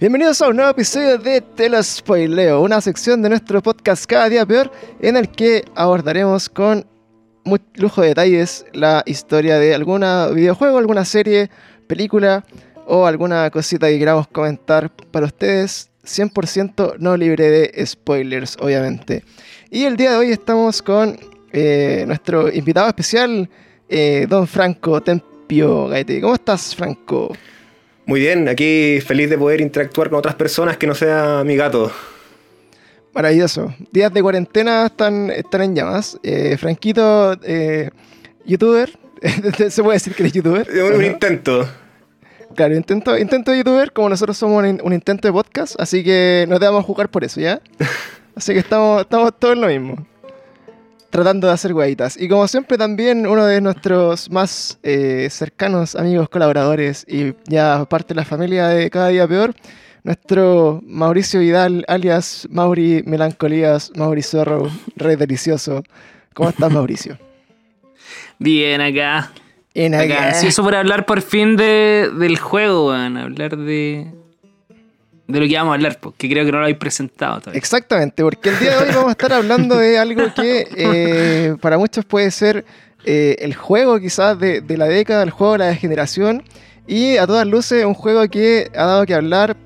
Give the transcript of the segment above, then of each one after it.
Bienvenidos a un nuevo episodio de Te lo Spoileo, una sección de nuestro podcast Cada Día Peor, en el que abordaremos con mucho lujo de detalles la historia de algún videojuego, alguna serie, película o alguna cosita que queramos comentar para ustedes, 100% no libre de spoilers, obviamente. Y el día de hoy estamos con eh, nuestro invitado especial, eh, don Franco Tempio Gaete. ¿Cómo estás, Franco? Muy bien, aquí feliz de poder interactuar con otras personas que no sea mi gato. Maravilloso. Días de cuarentena están, están en llamas. Eh, Franquito, eh, youtuber. ¿Se puede decir que eres youtuber? Un, intento. Claro, intento, intento de youtuber, como nosotros somos un, intento de podcast, así que nos debemos jugar por eso, ¿ya? Así que estamos, estamos todos en lo mismo tratando de hacer guaitas. Y como siempre también uno de nuestros más eh, cercanos amigos, colaboradores y ya parte de la familia de Cada Día Peor, nuestro Mauricio Vidal, alias Mauri Melancolías, Mauri Zorro, Rey Delicioso. ¿Cómo estás, Mauricio? Bien acá. En acá. Eso por hablar por fin de, del juego, van hablar de, de lo que vamos a hablar, porque creo que no lo habéis presentado todavía. Exactamente, porque el día de hoy vamos a estar hablando de algo que eh, para muchos puede ser eh, el juego quizás de, la década, el juego de la generación, y a todas luces un juego que ha dado que hablar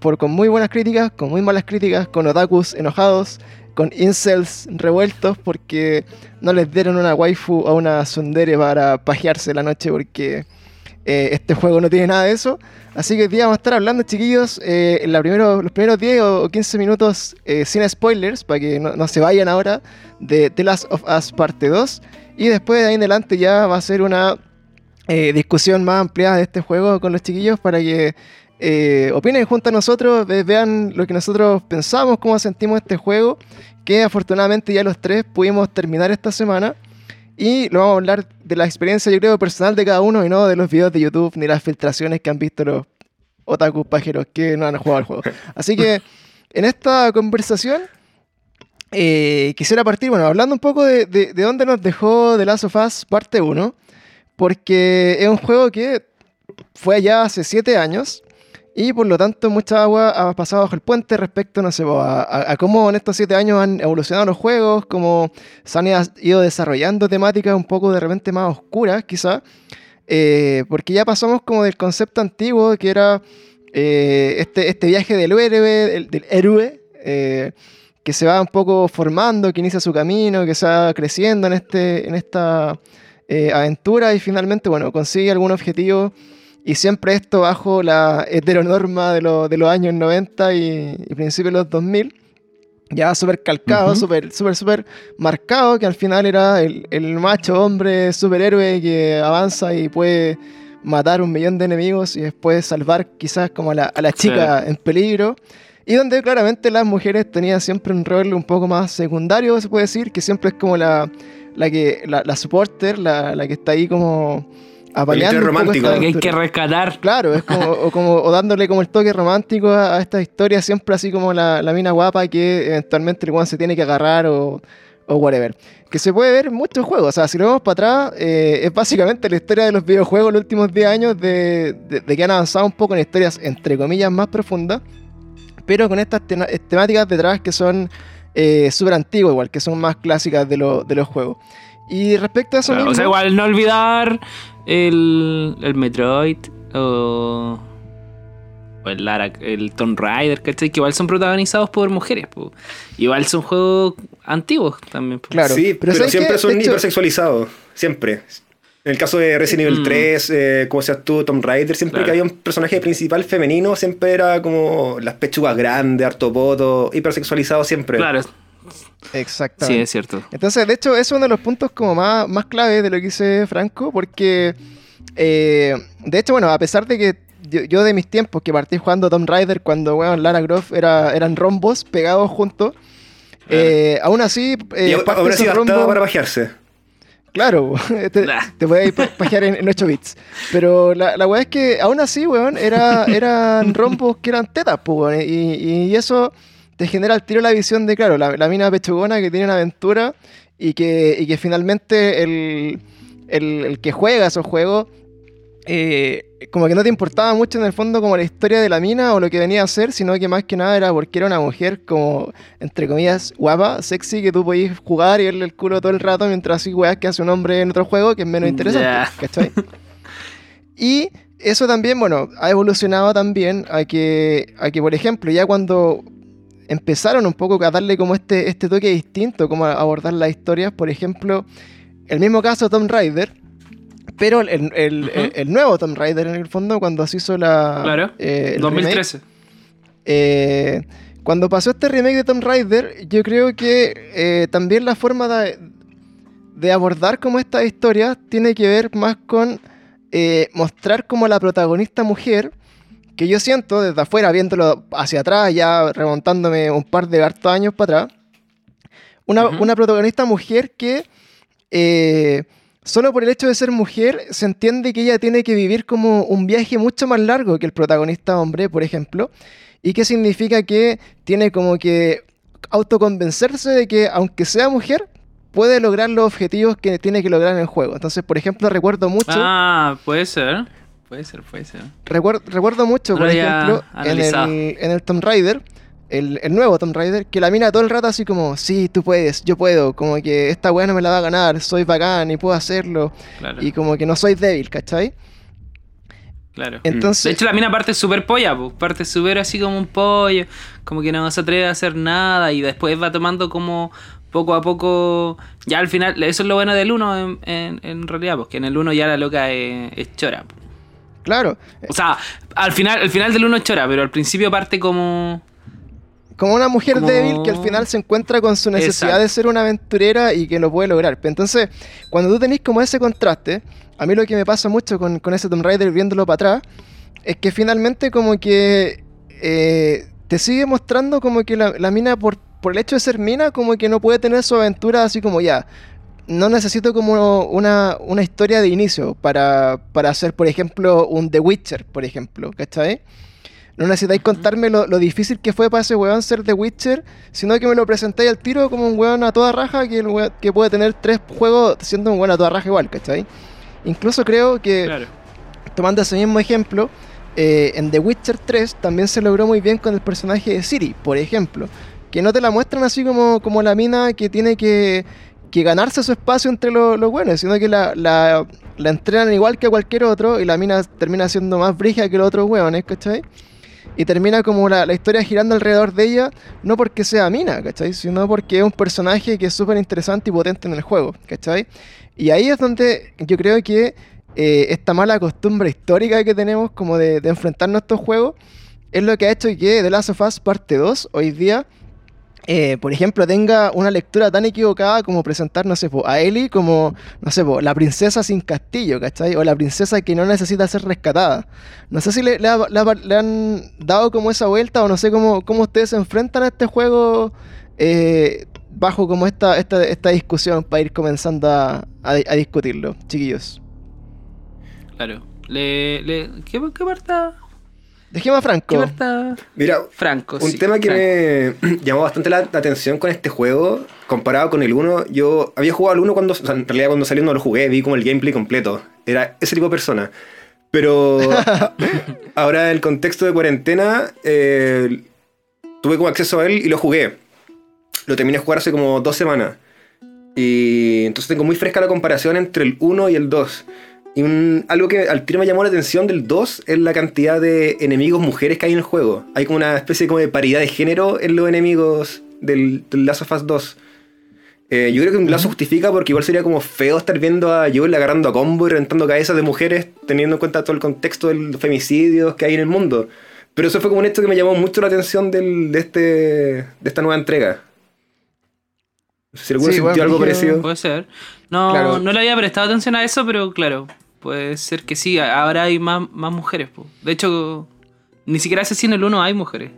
por, con muy buenas críticas, con muy malas críticas, con otakus enojados, con incels revueltos porque no les dieron una waifu o una sundere para pajearse la noche porque eh, este juego no tiene nada de eso. Así que hoy día vamos a estar hablando, chiquillos, eh, en los primeros 10 o 15 minutos eh, sin spoilers, para que no, se vayan ahora, de The Last of Us parte 2. Y después de ahí en adelante ya va a ser una discusión más ampliada de este juego con los chiquillos para que opinen junto a nosotros, vean lo que nosotros pensamos, cómo sentimos este juego, que afortunadamente ya los tres pudimos terminar esta semana. Y lo vamos a hablar de la experiencia, yo creo, personal de cada uno y no de los videos de YouTube ni las filtraciones que han visto los otaku pajeros que no han jugado al juego. Así que en esta conversación eh, quisiera partir, bueno, hablando un poco de, de, de, dónde nos dejó The Last of Us parte 1, porque es un juego que fue allá hace 7 años y por lo tanto, mucha agua ha pasado bajo el puente respecto, no sé, a, cómo en estos siete años han evolucionado los juegos, cómo se han ido desarrollando temáticas un poco de repente más oscuras, quizás. Eh, porque ya pasamos como del concepto antiguo que era eh, este, este viaje del héroe, del, héroe eh, que se va un poco formando, que inicia su camino, que se va creciendo en, este, en esta aventura y finalmente, bueno, consigue algún objetivo y siempre esto bajo la heteronorma de, de los años 90 y, principios de los 2000. Ya súper calcado, súper, súper, súper marcado, que al final era el, macho hombre superhéroe que avanza y puede matar un millón de enemigos y después salvar quizás como a la, chica en peligro. Y donde claramente las mujeres tenían siempre un rol un poco más secundario, se puede decir, que siempre es como la, la que la, la supporter, la, la que está ahí como el romántico. Que hay que rescatar. Claro, es como, o, como, o dándole como el toque romántico a, esta historia, siempre así como la, la, mina guapa que eventualmente el guan se tiene que agarrar o, o whatever. Que se puede ver en muchos juegos. O sea, si lo vemos para atrás, eh, es básicamente la historia de los videojuegos los últimos 10 años de, de, que han avanzado un poco en historias, entre comillas, más profundas, pero con estas temáticas detrás que son eh, súper antiguas, igual, que son más clásicas de, de los juegos. Y respecto a eso O sea, igual no olvidar el, el Metroid o, el, Lara, el Tomb Raider, ¿cachai? Que igual son protagonizados por mujeres. Igual son juegos antiguos también. Claro, sí, pero, siempre son hipersexualizados. Siempre. En el caso de Resident Evil 3, mm. eh, como seas tú, Tomb Raider, siempre que había un personaje principal femenino, siempre era como las pechugas grandes, harto poto, hipersexualizado siempre. Claro. Exactamente. Sí, es cierto. Entonces, de hecho, es uno de los puntos como más, más clave de lo que dice Franco, porque, eh, de hecho, bueno, a pesar de que yo, de mis tiempos que partí jugando Tomb Raider cuando, bueno, Lara Croft era, eran rombos pegados juntos, eh, aún así... Eh, y ahora sí para bajearse. Claro, te, te voy a ir pajear en, 8 bits. Pero la, la weá es que aún así, weón, era, eran rombos que eran tetas, pues, y, y, eso te genera al tiro la visión de, claro, la, mina pechugona que tiene una aventura y que, y que finalmente el, el, que juega esos juegos, eh, como que no te importaba mucho en el fondo como la historia de la mina o lo que venía a hacer, sino que más que nada era porque era una mujer como, entre comillas, guapa, sexy, que tú podías jugar y verle el culo todo el rato mientras así weas que hace un hombre en otro juego que es menos interesante. ¿Cachai? y eso también, bueno, ha evolucionado también a que, a que, por ejemplo, ya cuando empezaron un poco a darle como este, este toque distinto, como a abordar las historias, por ejemplo, el mismo caso de Tomb Raider, pero el, el, nuevo Tomb Raider en el fondo, cuando se hizo la... Claro, eh, 2013. Eh, cuando pasó este remake de Tomb Raider, yo creo que eh, también la forma de, de abordar como esta historia tiene que ver más con eh, mostrar como la protagonista mujer, que yo siento desde afuera, viéndolo hacia atrás, ya remontándome un par de hartos años para atrás, una, protagonista mujer que eh, solo por el hecho de ser mujer se entiende que ella tiene que vivir como un viaje mucho más largo que el protagonista hombre, por ejemplo, y que significa que tiene como que autoconvencerse de que aunque sea mujer, puede lograr los objetivos que tiene que lograr en el juego. Entonces, por ejemplo, recuerdo mucho. Ah, puede ser. Puede ser, puede ser. Recuerdo, recuerdo mucho, por ejemplo, en el, en el, Tomb Raider, el, nuevo Tomb Raider, que la mina todo el rato así como, sí, tú puedes, yo puedo, como que esta weá no me la va a ganar, soy bacán y puedo hacerlo. Y como que no soy débil, ¿cachai? Claro. Entonces, de hecho, la mina parte súper polla, parte súper así como un pollo, como que no se atreve a hacer nada y después va tomando como poco a poco, ya al final, eso es lo bueno del 1 en, realidad, porque en el 1 ya la loca es, chora. Claro. O sea, al final, al final del 1 es chora, pero al principio parte como... Como una mujer débil que al final se encuentra con su necesidad de ser una aventurera y que lo puede lograr. Entonces, cuando tú tenés como ese contraste, a mí lo que me pasa mucho con, ese Tomb Raider viéndolo para atrás, es que finalmente como que eh, te sigue mostrando como que la, la mina por por el hecho de ser mina, como que no puede tener su aventura así como ya. No necesito como una, historia de inicio para, hacer, por ejemplo, un The Witcher, por ejemplo, ¿cachai? No necesitáis contarme lo, difícil que fue para ese weón ser The Witcher, sino que me lo presentáis al tiro como un weón a toda raja que, que puede tener tres juegos siendo un weón a toda raja igual, ¿cachai? Incluso creo que, tomando ese mismo ejemplo, eh, en The Witcher 3 también se logró muy bien con el personaje de Siri, por ejemplo que no te la muestran así como, como la mina que tiene que, ganarse su espacio entre los buenos, sino que la, la, entrenan igual que cualquier otro y la mina termina siendo más brija que los otros hueones, ¿cachai? Y termina como la, historia girando alrededor de ella, no porque sea mina, ¿cachai? Sino porque es un personaje que es súper interesante y potente en el juego, ¿cachai? Y ahí es donde yo creo que eh, esta mala costumbre histórica que tenemos como de, de enfrentarnos a estos juegos es lo que ha hecho que The Last of Us Parte 2 hoy día eh, por ejemplo, tenga una lectura tan equivocada como presentar, no sé, a Ellie como, no sé, la princesa sin castillo, ¿cachai? O la princesa que no necesita ser rescatada. No sé si le, han dado como esa vuelta o no sé cómo, cómo ustedes se enfrentan a este juego eh, bajo como esta, esta, esta, discusión para ir comenzando a, discutirlo, chiquillos. Claro. Le, le, ¿qué, ¿Qué Dejemos a Franco. Mira, Franco, un tema que me llamó bastante la, atención con este juego, comparado con el 1, yo había jugado al 1 cuando, en realidad cuando salió no lo jugué, vi como el gameplay completo. Era ese tipo de persona. Pero ahora en el contexto de cuarentena, eh, tuve como acceso a él y lo jugué. Lo terminé de jugar hace como dos semanas. Y entonces tengo muy fresca la comparación entre el 1 y el 2. Y algo que al tiro me llamó la atención del 2 es la cantidad de enemigos mujeres que hay en el juego. Hay como una especie como de paridad de género en los enemigos del, del Last of Us 2. Eh, yo creo que un lazo justifica porque igual sería como feo estar viendo a Joel agarrando a combo y reventando cabezas de mujeres teniendo en cuenta todo el contexto de los femicidios que hay en el mundo. Pero eso fue como un hecho que me llamó mucho la atención del, de, este, de esta nueva entrega. Si alguno sintió algo parecido. Puede ser. No, no le había prestado atención a eso, pero claro, Puede ser que sí, ahora hay más, más mujeres. De hecho, ni siquiera en el 1 hay mujeres.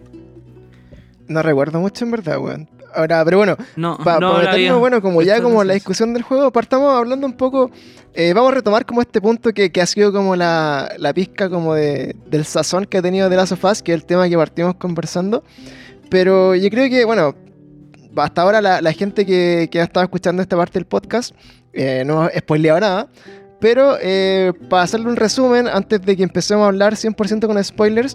No recuerdo mucho en verdad, weón. Ahora, pero bueno, no, para bueno, como ya como la discusión del juego, partamos hablando un poco, eh, vamos a retomar como este punto que, ha sido como la, la pizca como de, del sazón que ha tenido de Last of Us, que es el tema que partimos conversando. Pero yo creo que, bueno, hasta ahora la, gente que, que ha estado escuchando esta parte del podcast eh, no he spoileado nada. Pero eh, para hacerle un resumen, antes de que empecemos a hablar 100% con spoilers,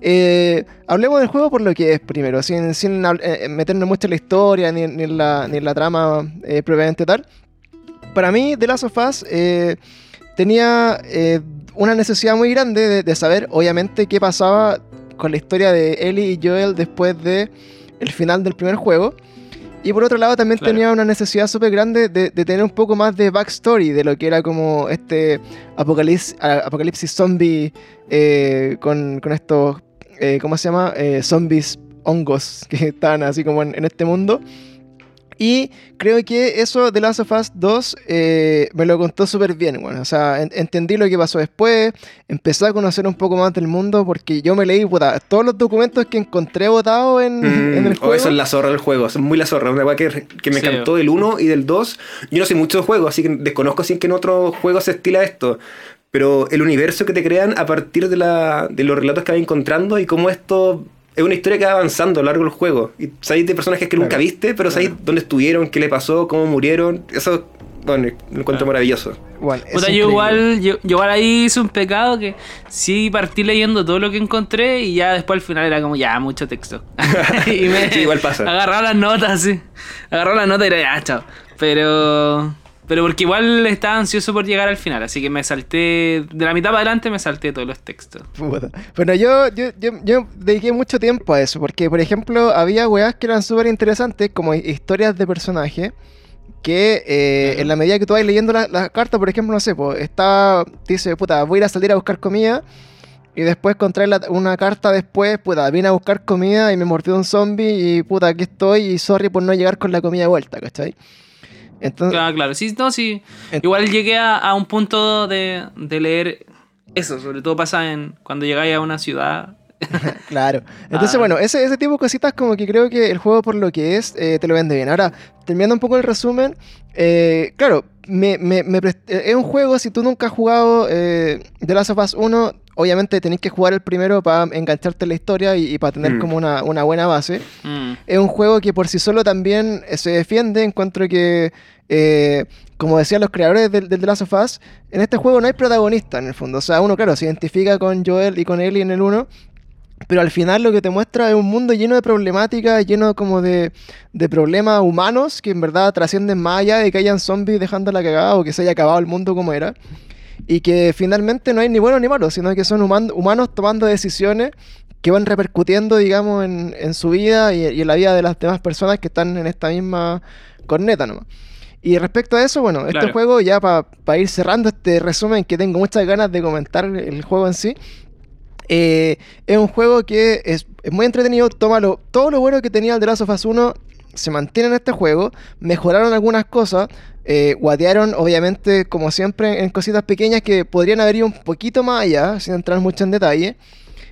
eh, hablemos del juego por lo que es primero, sin, sin meternos mucho en la historia ni, en, la, ni en la trama propiamente tal. Para mí, The Last of Us tenía una necesidad muy grande de, saber, obviamente, qué pasaba con la historia de Ellie y Joel después de el final del primer juego. Y por otro lado también tenía una necesidad súper grande de, tener un poco más de backstory de lo que era como este apocalipsis, apocalipsis zombie eh, con, estos, eh, ¿cómo se llama? Eh, zombies hongos que están así como en este mundo. Y creo que eso de Last of Us 2 eh, me lo contó súper bien, bueno. O sea, entendí lo que pasó después, empecé a conocer un poco más del mundo porque yo me leí todos los documentos que encontré votados en, mm, el juego. O eso es la zorra del juego, es muy la zorra. Una que, que me encantó del 1 y del 2. Yo no sé mucho de juegos, así que desconozco si que en otros juegos se estila esto pero el universo que te crean a partir de, la, de los relatos que vas encontrando y cómo esto es una historia que va avanzando a lo largo del juego. Y sabéis de personajes que nunca viste, pero sabéis dónde estuvieron, qué le pasó, cómo murieron. Eso, bueno, lo encuentro maravilloso. Bueno, yo igual, yo, igual ahí hice un pecado que sí partí leyendo todo lo que encontré y ya después al final era como ya mucho texto. y me sí, igual pasa. Agarraba las notas, sí. Agarraba las notas y era ya, chao. Pero pero porque igual estaba ansioso por llegar al final, así que me salté, de la mitad para adelante me salté todos los textos. Bueno, yo, yo, yo, dediqué mucho tiempo a eso, porque por ejemplo había weas que eran súper interesantes, como historias de personaje, que eh, en la medida que tú vas leyendo la, la carta, por ejemplo, no sé, pues está, dice, puta, voy a ir a salir a buscar comida. Y después encontré una carta después, puta, vine a buscar comida y me mordió un zombie y puta, aquí estoy y sorry por no llegar con la comida de vuelta, ¿cachai? Claro, claro. Sí, no, sí. Igual llegué a, un punto de, leer eso, sobre todo pasa en cuando llegáis a una ciudad. claro. Entonces, ah. bueno, ese, ese tipo de cositas como que creo que el juego por lo que es eh, te lo vende bien. Ahora, terminando un poco el resumen, eh, claro, me, es un juego, si tú nunca has jugado eh, The Last of Us 1, obviamente tenés que jugar el primero para engancharte en la historia y, para tener mm. como una, buena base. Mm. Es un juego que por sí solo también eh, se defiende. Encuentro que, eh, como decían los creadores del, The Last of Us, en este juego no hay protagonista en el fondo. O sea, uno, claro, se identifica con Joel y con Ellie en el 1. Pero al final lo que te muestra es un mundo lleno de problemáticas, lleno como de, de problemas humanos que en verdad trascienden más allá de que hayan zombies dejando la cagada o que se haya acabado el mundo como era y que finalmente no hay ni bueno ni malo, sino que son humanos tomando decisiones que van repercutiendo, digamos, en, su vida y, en la vida de las demás personas que están en esta misma corneta nomás. Y respecto a eso, bueno, este juego, ya para ir cerrando este resumen, que tengo muchas ganas de comentar el juego en sí, eh, es un juego que es, muy entretenido, toma todo lo bueno que tenía el The Last of Us 1 se mantiene en este juego, mejoraron algunas cosas, eh, guatearon obviamente como siempre en cositas pequeñas que podrían haber ido un poquito más allá, sin entrar mucho en detalle,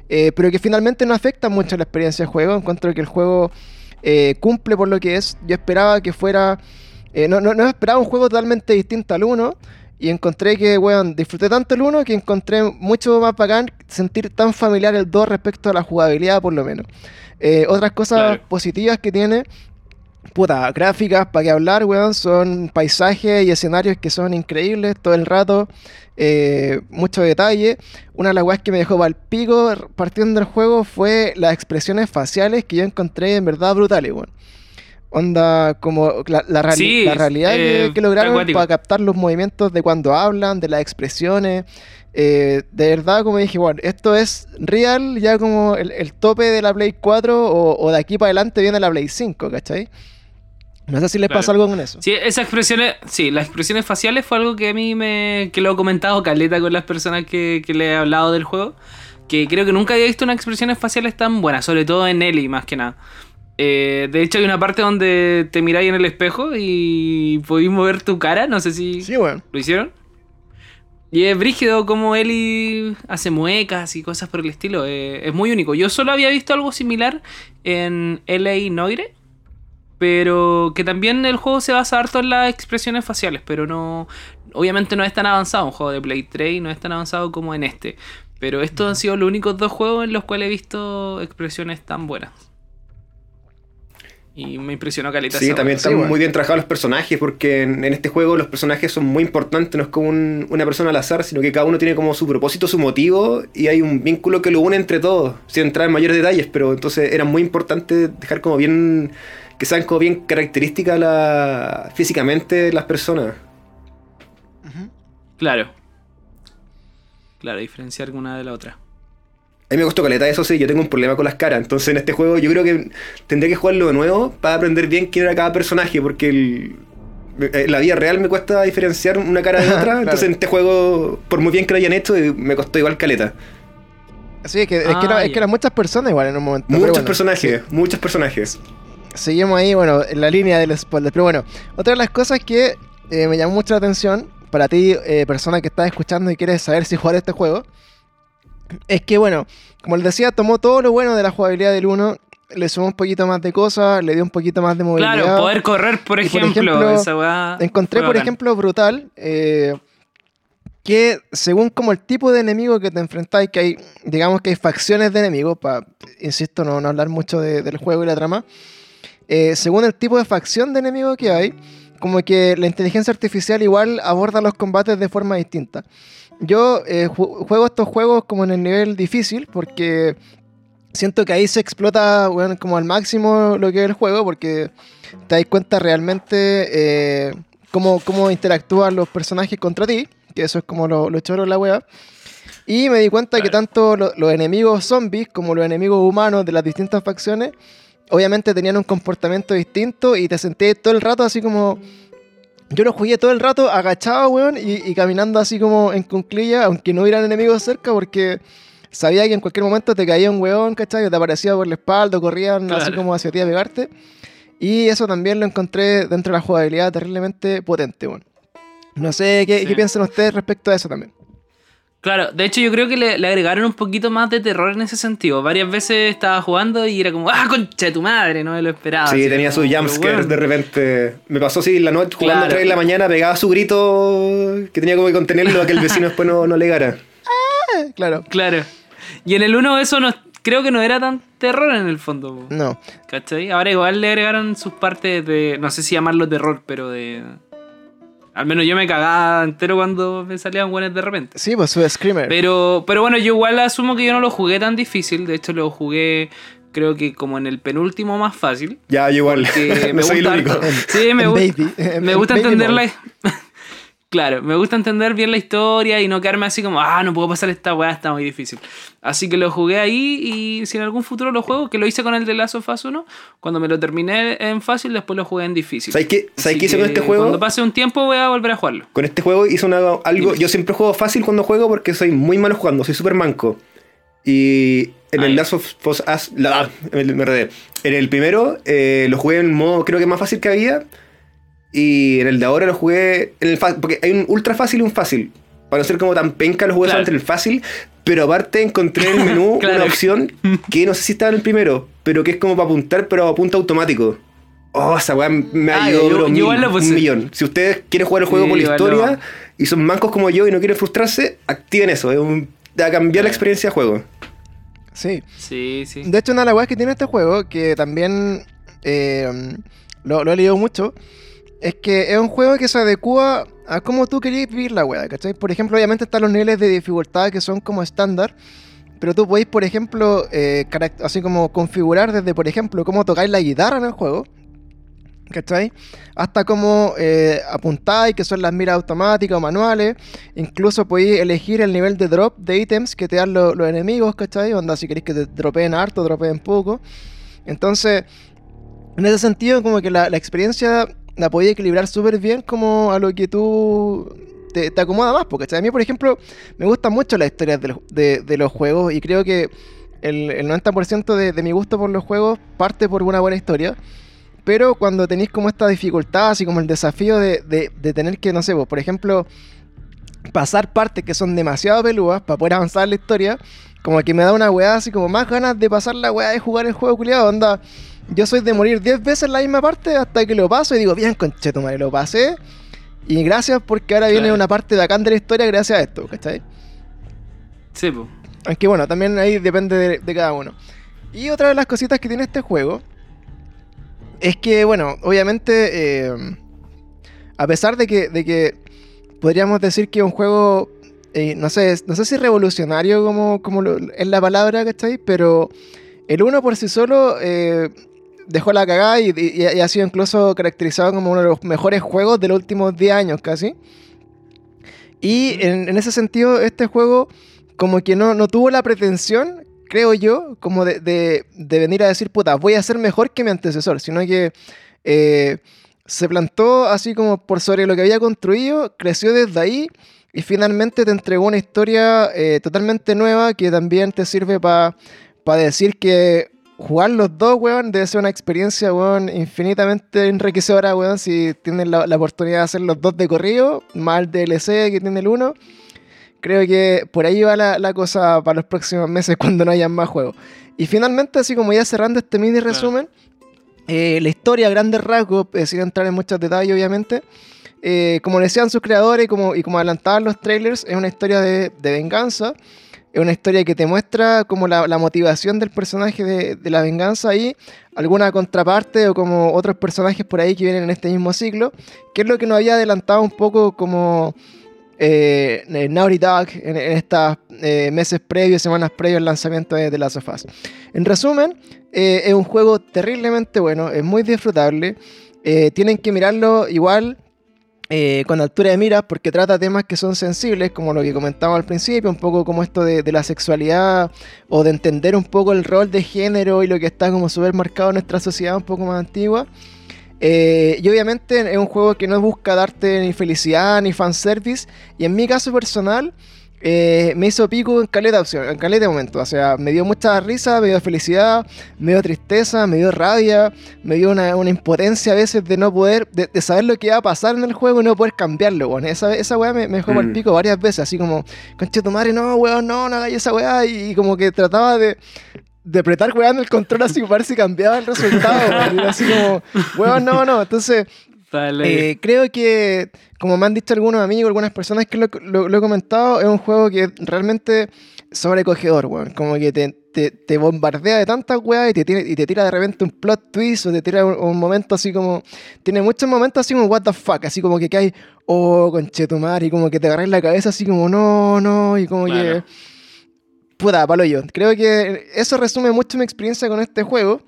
eh, pero que finalmente no afectan mucho la experiencia de juego, encuentro que el juego eh, cumple por lo que es, yo esperaba que fuera, no, no, no, esperaba un juego totalmente distinto al 1, y encontré que, weón, disfruté tanto el 1 que encontré mucho más bacán sentir tan familiar el 2 respecto a la jugabilidad, por lo menos. otras cosas positivas que tiene puta, gráficas, para qué hablar, weón, son paisajes y escenarios que son increíbles todo el rato, eh, mucho detalle. Una de las weas que me dejó el pico partiendo del juego fue las expresiones faciales que yo encontré en verdad brutales, weón. Onda, como la, la, realidad que, eh, lograron para captar los movimientos de cuando hablan, de las expresiones. Eh, de verdad, como dije, bueno, esto es real, ya como el, tope de la Play 4 o, o, de aquí para adelante viene la Play 5, ¿cachai? No sé si les pasa algo con eso. Sí, esas expresiones, sí, las expresiones faciales fue algo que a mí me. que lo he comentado caleta con las personas que, le he hablado del juego. Que creo que nunca había visto unas expresiones faciales tan buenas, sobre todo en Ellie, más que nada. Eh, de hecho, hay una parte donde te miráis en el espejo y podéis mover tu cara. No sé si sí, bueno. lo hicieron. Y es brígido como Ellie hace muecas y cosas por el estilo. Eh, es muy único. Yo solo había visto algo similar en LA Noire pero que también el juego se basa harto en las expresiones faciales, pero no. Obviamente no es tan avanzado un juego de Play 3 no es tan avanzado como en este. Pero estos han sido los únicos dos juegos en los cuales he visto expresiones tan buenas. Y me impresionó Caleta. Sí, también están muy bien trabajados los personajes, porque en, este juego los personajes son muy importantes, no es como una persona al azar, sino que cada uno tiene como su propósito, su motivo, y hay un vínculo que lo une entre todos, sin entrar en mayores detalles, pero entonces era muy importante dejar como bien, que sean como bien características la, físicamente las personas. Claro. Claro, diferenciar una de la otra. A mí me costó caleta, eso sí, yo tengo un problema con las caras. Entonces en este juego yo creo que tendría que jugarlo de nuevo para aprender bien quién era cada personaje, porque el, eh, la vida real me cuesta diferenciar una cara de otra. Entonces en este juego, por muy bien que lo hayan hecho, me costó igual caleta. Sí, es que, es, que ah, eran muchas personas igual en un momento. Muchos personajes, muchos personajes. Seguimos ahí, bueno, en la línea del spoiler. Pero bueno, otra de las cosas que eh, me llamó mucho la atención, para ti, eh, persona que estás escuchando y quieres saber si jugar este juego, es que, bueno, como les decía, tomó todo lo bueno de la jugabilidad del 1, le sumó un poquito más de cosas, le dio un poquito más de movilidad. Claro, poder correr, por ejemplo. encontré, por ejemplo, brutal. Eh, que según como el tipo de enemigo que te enfrentáis, que hay, digamos que hay facciones de enemigos, para, insisto, no, no hablar mucho del juego y la trama, eh, según el tipo de facción de enemigo que hay, como que la inteligencia artificial igual aborda los combates de forma distinta. Yo eh, juego estos juegos como en el nivel difícil porque siento que ahí se explota como al máximo lo que es el juego porque te das cuenta realmente eh, cómo, cómo, interactúan los personajes contra ti, que eso es como lo, lo choro de la wea. Y me di cuenta que tanto los enemigos zombies como los enemigos humanos de las distintas facciones obviamente tenían un comportamiento distinto y te senté todo el rato así como yo lo jugué todo el rato agachado, weón, y, caminando así como en cunclilla, aunque no hubieran enemigos cerca, porque sabía que en cualquier momento te caía un weón, ¿cachai? te aparecía por la espalda, corrían así como hacia ti a pegarte. Y eso también lo encontré dentro de la jugabilidad terriblemente potente, weón. No sé qué, qué piensan ustedes respecto a eso también. Claro, de hecho yo creo que le, agregaron un poquito más de terror en ese sentido. Varias veces estaba jugando y era como, ¡ah, concha de tu madre! No me lo esperaba. Sí, tenía sus jumpscares de repente. Me pasó así la noche, jugando a 3 de la mañana, pegaba su grito que tenía como que contenerlo a que el vecino después no, no legara. Ah, claro. Claro. Y en el 1 eso no, creo que no era tan terror en el fondo. No. ¿Cachai? Ahora igual le agregaron sus partes de, no sé si llamarlo terror, pero de al menos yo me cagaba entero cuando me salían buenos de repente. Sí, pues soy Screamer. Pero, pero bueno, yo igual asumo que yo no lo jugué tan difícil. De hecho, lo jugué creo que como en el penúltimo más fácil. Ya, igual. me soy el único. Sí, me, me gusta entender la... Claro, me gusta entender bien la historia y no quedarme así como, ah, no puedo pasar esta weá, está muy difícil. Así que lo jugué ahí y si en algún futuro lo juego, que lo hice con el de Last of Us 1, cuando me lo terminé en fácil, después lo jugué en difícil. ¿Sabes qué, ¿Sabes qué hice con este juego? Cuando pase un tiempo voy a volver a jugarlo. Con este juego hice algo, yo siempre juego fácil cuando juego porque soy muy malo jugando, soy súper manco. Y en el Last of Us, la, en el primero eh, lo jugué en modo creo que más fácil que había y en el de ahora lo jugué en el porque hay un ultra fácil y un fácil. Para no ser como tan penca, lo jugué solamente en el fácil. Pero aparte encontré en el menú una opción que no sé si estaba en el primero, pero que es como para apuntar, pero apunta automático. Oh, esa weá me ha ah, ayudado un millón. Si ustedes quieren jugar el juego por la historia y son mancos como yo y no quieren frustrarse, activen eso. Es un, a cambiar la experiencia de juego. Sí. Sí, sí. De hecho, una de las weas que tiene este juego, que también eh, lo, lo he leído mucho, es que es un juego que se adecua a cómo tú querías vivir la weá, ¿cachai? Por ejemplo, obviamente están los niveles de dificultad que son como estándar, pero tú podéis, por ejemplo, eh, así como configurar desde, por ejemplo, cómo tocáis la guitarra en el juego, ¿cachai? Hasta cómo eh, apuntáis, que son las miras automáticas o manuales. Incluso podéis elegir el nivel de drop de ítems que te dan los enemigos, ¿cachai? Onda, si queréis que te dropeen harto, dropeen poco. Entonces, en ese sentido, como que la, la experiencia la podía equilibrar súper bien como a lo que tú te, acomoda más. Porque a mí, por ejemplo, me gustan mucho las historias de, los juegos y creo que el, 90% de, mi gusto por los juegos parte por una buena historia. Pero cuando tenéis como esta dificultad, así como el desafío de, tener que, no sé, por ejemplo, pasar partes que son demasiado peludas para poder avanzar la historia, como que me da una weá así como más ganas de pasar la weá de jugar el juego culiado, onda yo soy de morir 10 veces la misma parte hasta que lo paso y digo, bien, conchetumare, lo pasé. Y gracias porque ahora viene una parte de acá de la historia gracias a esto, ¿cachai? Sí, pues. Aunque bueno, también ahí depende de, cada uno. Y otra de las cositas que tiene este juego es que, bueno, obviamente, eh, a pesar de que, de que podríamos decir que es un juego, eh, no sé, no sé si revolucionario como, como es la palabra, ¿cachai? Pero el uno por sí solo eh, dejó la cagada y, ha sido incluso caracterizado como uno de los mejores juegos de los últimos 10 años casi. Y en, ese sentido, este juego como que no, no tuvo la pretensión, creo yo, como de, de, venir a decir, puta, voy a ser mejor que mi antecesor, sino que eh, se plantó así como por sobre lo que había construido, creció desde ahí y finalmente te entregó una historia eh, totalmente nueva que también te sirve para decir que jugar los dos, weón, debe ser una experiencia, weón, infinitamente enriquecedora, weón, si tienen la, oportunidad de hacer los dos de corrido, más el DLC que tiene el uno. Creo que por ahí va la, cosa para los próximos meses cuando no haya más juegos. Y finalmente, así como ya cerrando este mini resumen, eh, la historia, grandes rasgos, eh, sin entrar en muchos detalles, obviamente. Eh, como decían sus creadores y como, y como adelantaban los trailers, es una historia de, de venganza es una historia que te muestra como la, motivación del personaje de, la venganza y alguna contraparte o como otros personajes por ahí que vienen en este mismo ciclo, que es lo que nos había adelantado un poco como eh, Naughty Dog en, estos eh, meses previos, semanas previos al lanzamiento de The Last of Us. En resumen, eh, es un juego terriblemente bueno, es muy disfrutable. Tienen que mirarlo igual eh, con altura de mira porque trata temas que son sensibles, como lo que comentaba al principio, un poco como esto de, la sexualidad o de entender un poco el rol de género y lo que está como súper marcado en nuestra sociedad un poco más antigua. Eh, y obviamente es un juego que no busca darte ni felicidad ni fanservice. Y en mi caso personal, eh, me hizo pico en caleta opción, en caleta de momento. O sea, me dio mucha risa, me dio felicidad, me dio tristeza, me dio rabia, me dio una, impotencia a veces de no poder, de, saber lo que iba a pasar en el juego y no poder cambiarlo, weón. Esa, esa weá me, dejó por el mm. pico varias veces, así como, conche tu madre, no, weón, no, no hagas esa weá. Y, como que trataba de, de apretar weón el control así para ver si cambiaba el resultado. así como, weón, no, no. Entonces, eh, creo que, como me han dicho algunos amigos, algunas personas que lo, he comentado, es un juego que realmente sobrecogedor, weón. Como que te, bombardea de tantas weas y te, y te tira de repente un plot twist o te tira un, momento así como. Tiene muchos momentos así como, what the fuck, así como que hay, oh, conchetumar, y como que te agarras la cabeza así como, no, no, y como que. Puta, palo yo. Creo que eso resume mucho mi experiencia con este juego.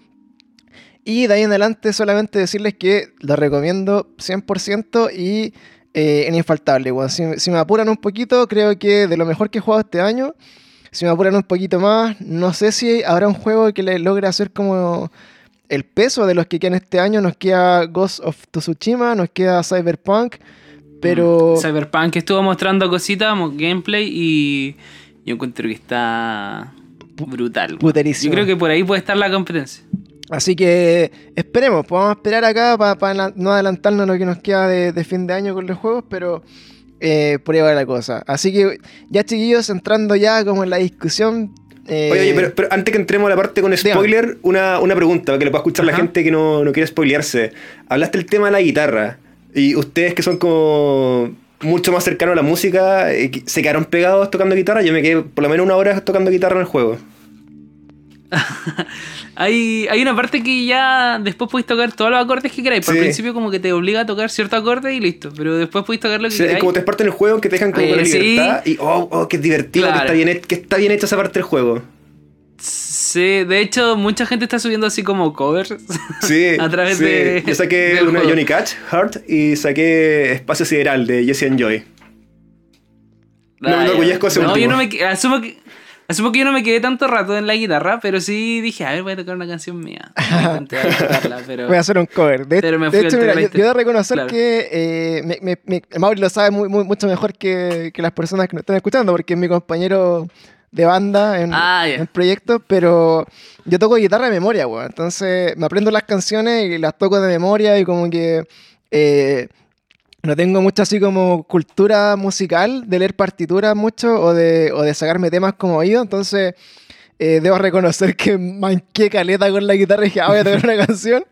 Y de ahí en adelante solamente decirles que lo recomiendo 100% y eh, en infaltable. Si, me apuran un poquito, creo que de lo mejor que he jugado este año. Si me apuran un poquito más, no sé si habrá un juego que le logre hacer como el peso de los que quedan este año. Nos queda Ghost of Tsushima, nos queda Cyberpunk, pero... Mm, Cyberpunk estuvo mostrando cositas, gameplay y yo encuentro que está brutal. Yo creo que por ahí puede estar la competencia. Así que esperemos, podemos esperar acá para no adelantarnos lo que nos queda de, fin de año con los juegos, pero eh, por ahí va la cosa. Así que ya chiquillos, entrando ya como en la discusión. Eh, oye, oye pero, antes que entremos a la parte con spoiler, una, pregunta para que lo pueda escuchar la gente que no, quiere spoilearse. Hablaste del tema de la guitarra y ustedes que son como mucho más cercanos a la música, eh, ¿se quedaron pegados tocando guitarra? Yo me quedé por lo menos una hora tocando guitarra en el juego. hay, hay una parte que ya después podéis tocar todos los acordes que queráis. Por principio como que te obliga a tocar cierto acorde y listo. Pero después podéis tocar lo que sí, queráis. como te parten el juego que te dejan como la libertad. Y oh, oh, qué divertido, que, está bien, que está bien hecha esa parte del juego. Sí, de hecho, mucha gente está subiendo así como covers. Sí. a través de. Yo saqué una Johnny Catch, Heart, y saqué Espacio Sideral de Jesse and Joy. no me enorgullezco ese No, yo no me. Asumo que. Asumo que yo no me quedé tanto rato en la guitarra, pero sí dije, a ver, voy a tocar una canción mía. Voy a hacer un cover. De, hecho, mira, yo, debo reconocer que eh, me, me, Mauri lo sabe muy, mucho mejor que, que, las personas que nos están escuchando, porque es mi compañero de banda en, ah, el proyecto, pero yo toco guitarra de memoria, weón. Entonces me aprendo las canciones y las toco de memoria y como que... Eh, no tengo mucha así como cultura musical de leer partituras mucho o de, o de sacarme temas como oído, entonces eh, debo reconocer que manqué caleta con la guitarra y dije, ah, voy a tocar una canción.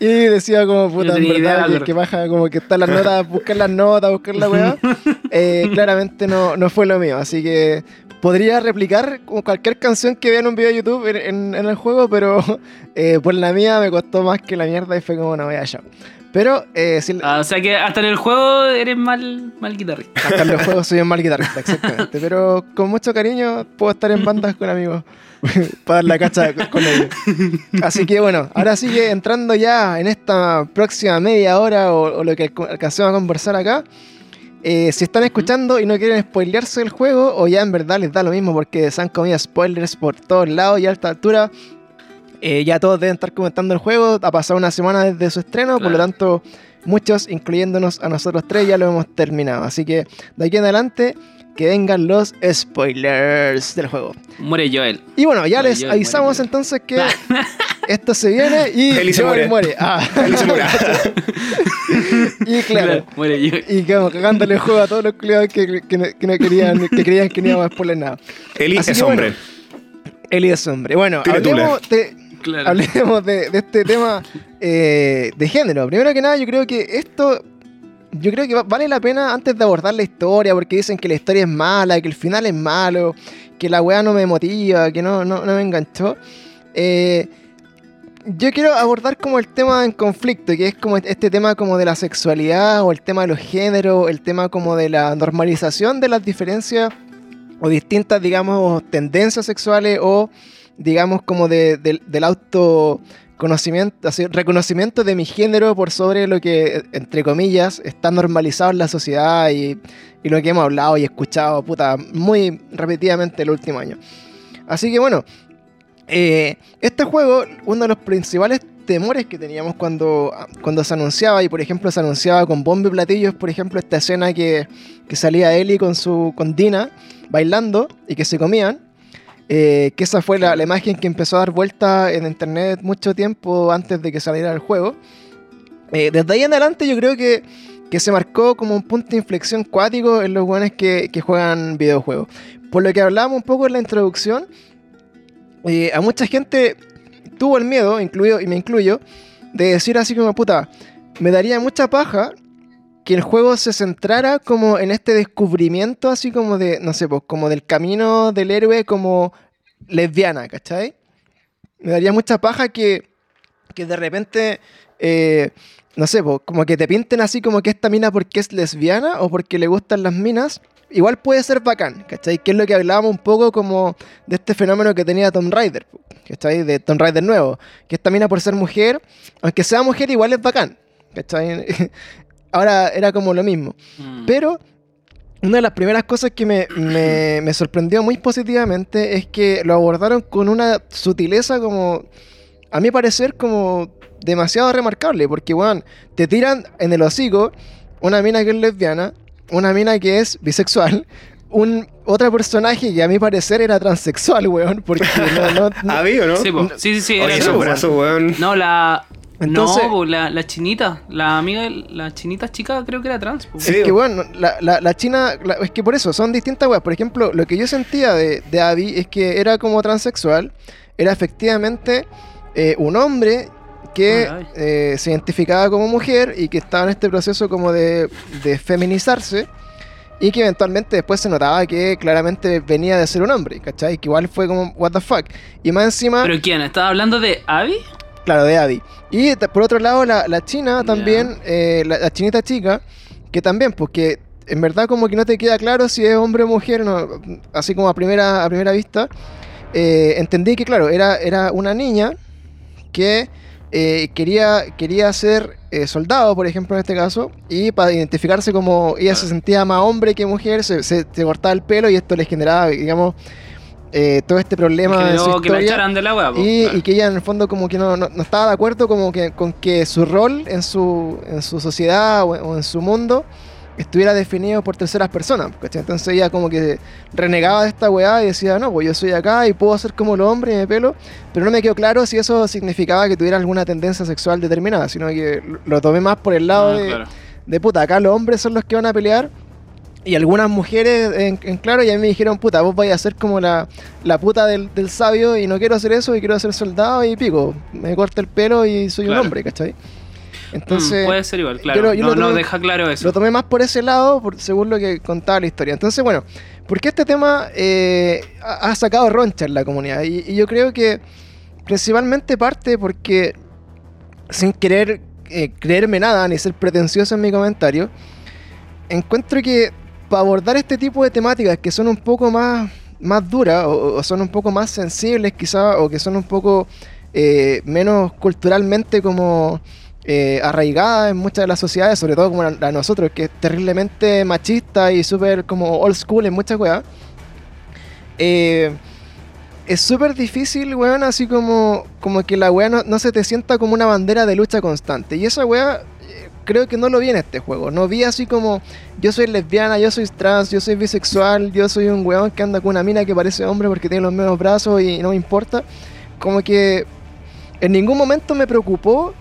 Y decía como, puta, en verdad, que, baja como que están las notas, buscar las notas, buscar la weá. Eh, claramente no, no fue lo mío, así que podría replicar cualquier canción que vea en un video de YouTube en, el juego, pero eh, por la mía me costó más que la mierda y fue como no voy allá. Pero, eh, ah, o sea que hasta en el juego eres mal, mal guitarrista. Hasta en los juegos soy un mal guitarrista, exactamente. Pero con mucho cariño puedo estar en bandas con amigos para dar la cacha con ellos. Así que bueno, ahora sigue entrando ya en esta próxima media hora o, lo que alcancemos a conversar acá. Eh, si están escuchando y no quieren spoilearse el juego, o ya en verdad les da lo mismo porque se han comido spoilers por todos lados y a alta altura, eh, ya todos deben estar comentando el juego. Ha pasado una semana desde su estreno, por lo tanto, muchos, incluyéndonos a nosotros tres, ya lo hemos terminado. Así que de aquí en adelante, que vengan los spoilers del juego. Muere Joel. Y bueno, ya les avisamos entonces que esto se viene y Joel se muere. muere. Ah. se muere. y claro, muere Joel. y quedamos cagándole el juego a todos los clientes que, que, no querían, que creían que no íbamos a spoiler nada. Eli es hombre. Eli es hombre. Bueno, hablemos hablemos de, este tema eh, de género. Primero que nada, yo creo que esto. Yo creo que vale la pena antes de abordar la historia, porque dicen que la historia es mala, que el final es malo, que la weá no me motiva, que no, no, me enganchó. Eh, yo quiero abordar como el tema en conflicto, que es como este tema como de la sexualidad o el tema de los géneros, el tema como de la normalización de las diferencias o distintas, digamos, tendencias sexuales o digamos, como de, del autoconocimiento, así, reconocimiento de mi género por sobre lo que, entre comillas, está normalizado en la sociedad y, lo que hemos hablado y escuchado, puta, muy repetidamente el último año. Así que bueno, eh, este juego, uno de los principales temores que teníamos cuando, cuando se anunciaba, y por ejemplo se anunciaba con bombo y platillos, por ejemplo, esta escena que, que salía Ellie con, su, con Dina bailando y que se comían, eh, que esa fue la, imagen que empezó a dar vuelta en internet mucho tiempo antes de que saliera el juego. Eh, desde ahí en adelante yo creo que, que, se marcó como un punto de inflexión cuático en los buenos que, que, juegan videojuegos. Por lo que hablábamos un poco en la introducción, eh, a mucha gente tuvo el miedo, incluido, y me incluyo, de decir así como, puta, me daría mucha paja que el juego se centrara como en este descubrimiento, así como de, no sé, pues como del camino del héroe como lesbiana, ¿cachai? Me daría mucha paja que, que de repente, eh, no sé, pues como que te pinten así como que esta mina porque es lesbiana o porque le gustan las minas. Igual puede ser bacán, ¿cachai? Que es lo que hablábamos un poco como de este fenómeno que tenía Tomb Raider, ¿cachai? De Tomb Raider nuevo. Que esta mina por ser mujer, aunque sea mujer, igual es bacán, ¿cachai? ahora era como lo mismo. Mm. Pero una de las primeras cosas que me, me, sorprendió muy positivamente es que lo abordaron con una sutileza como, a mi parecer, como demasiado remarcable. Porque, weón, te tiran en el hocico una mina que es lesbiana, una mina que es bisexual, un otro personaje que a mi parecer era transexual, weón. Porque no. no, no, no? Sí, sí, sí, Era eso, weón. No, la, no, la, chinita, la amiga, la chinita chica creo que era trans. es que bueno, la, china, es que por eso, son distintas weas. Por ejemplo, lo que yo sentía de, de Abby es que era como transexual, era efectivamente eh, un hombre que eh, se identificaba como mujer y que estaba en este proceso como de, de feminizarse y que eventualmente después se notaba que claramente venía de ser un hombre, ¿cachai? Que igual fue como, what the fuck. Y más encima... ¿Pero quién? ¿Estaba hablando de Abby? Claro, de Adi. Y por otro lado, la, china también, eh, la, chinita chica, que también, porque en verdad como que no te queda claro si es hombre o mujer, así como a primera, a primera vista. Eh, entendí que, claro, era, era una niña que eh, quería, quería ser soldado, por ejemplo, en este caso, y para identificarse como ella se sentía más hombre que mujer, se, se cortaba el pelo y esto le generaba, digamos, eh, todo este problema de su historia, de la y, que ella en el fondo como que no, estaba de acuerdo como que con que su rol en su, en su sociedad o, en su mundo estuviera definido por terceras personas. Entonces ella como que renegaba de esta weá y decía, no, pues yo soy acá y puedo ser como los hombres y me pelo, pero no me quedó claro si eso significaba que tuviera alguna tendencia sexual determinada, sino que lo tomé más por el lado ah, de, de puta, acá los hombres son los que van a pelear y algunas mujeres en, claro, y a mí me dijeron, puta, vos vais a ser como la, la puta del, sabio y no quiero hacer eso y quiero ser soldado y pico. Me corto el pelo y soy un hombre, ¿cachai? Entonces, mm, puede ser igual, claro. no, deja claro eso. Lo tomé más por ese lado, por, según lo que contaba la historia. Entonces, bueno, porque este tema eh, ha, sacado roncha en la comunidad. Y, yo creo que principalmente parte porque, sin querer eh, creerme nada ni ser pretencioso en mi comentario, encuentro que para abordar este tipo de temáticas que son un poco más, más duras o, son un poco más sensibles quizás o que son un poco eh, menos culturalmente como eh, arraigadas en muchas de las sociedades, sobre todo como la, nosotros, que es terriblemente machista y súper como old school en muchas weas. Eh, es súper difícil, weón, así como, como que la wea no, se te sienta como una bandera de lucha constante. Y esa wea creo que no lo vi en este juego. No vi así como yo soy lesbiana, yo soy trans, yo soy bisexual, yo soy un weón que anda con una mina que parece hombre porque tiene los mismos brazos y no me importa. Como que en ningún momento me preocupó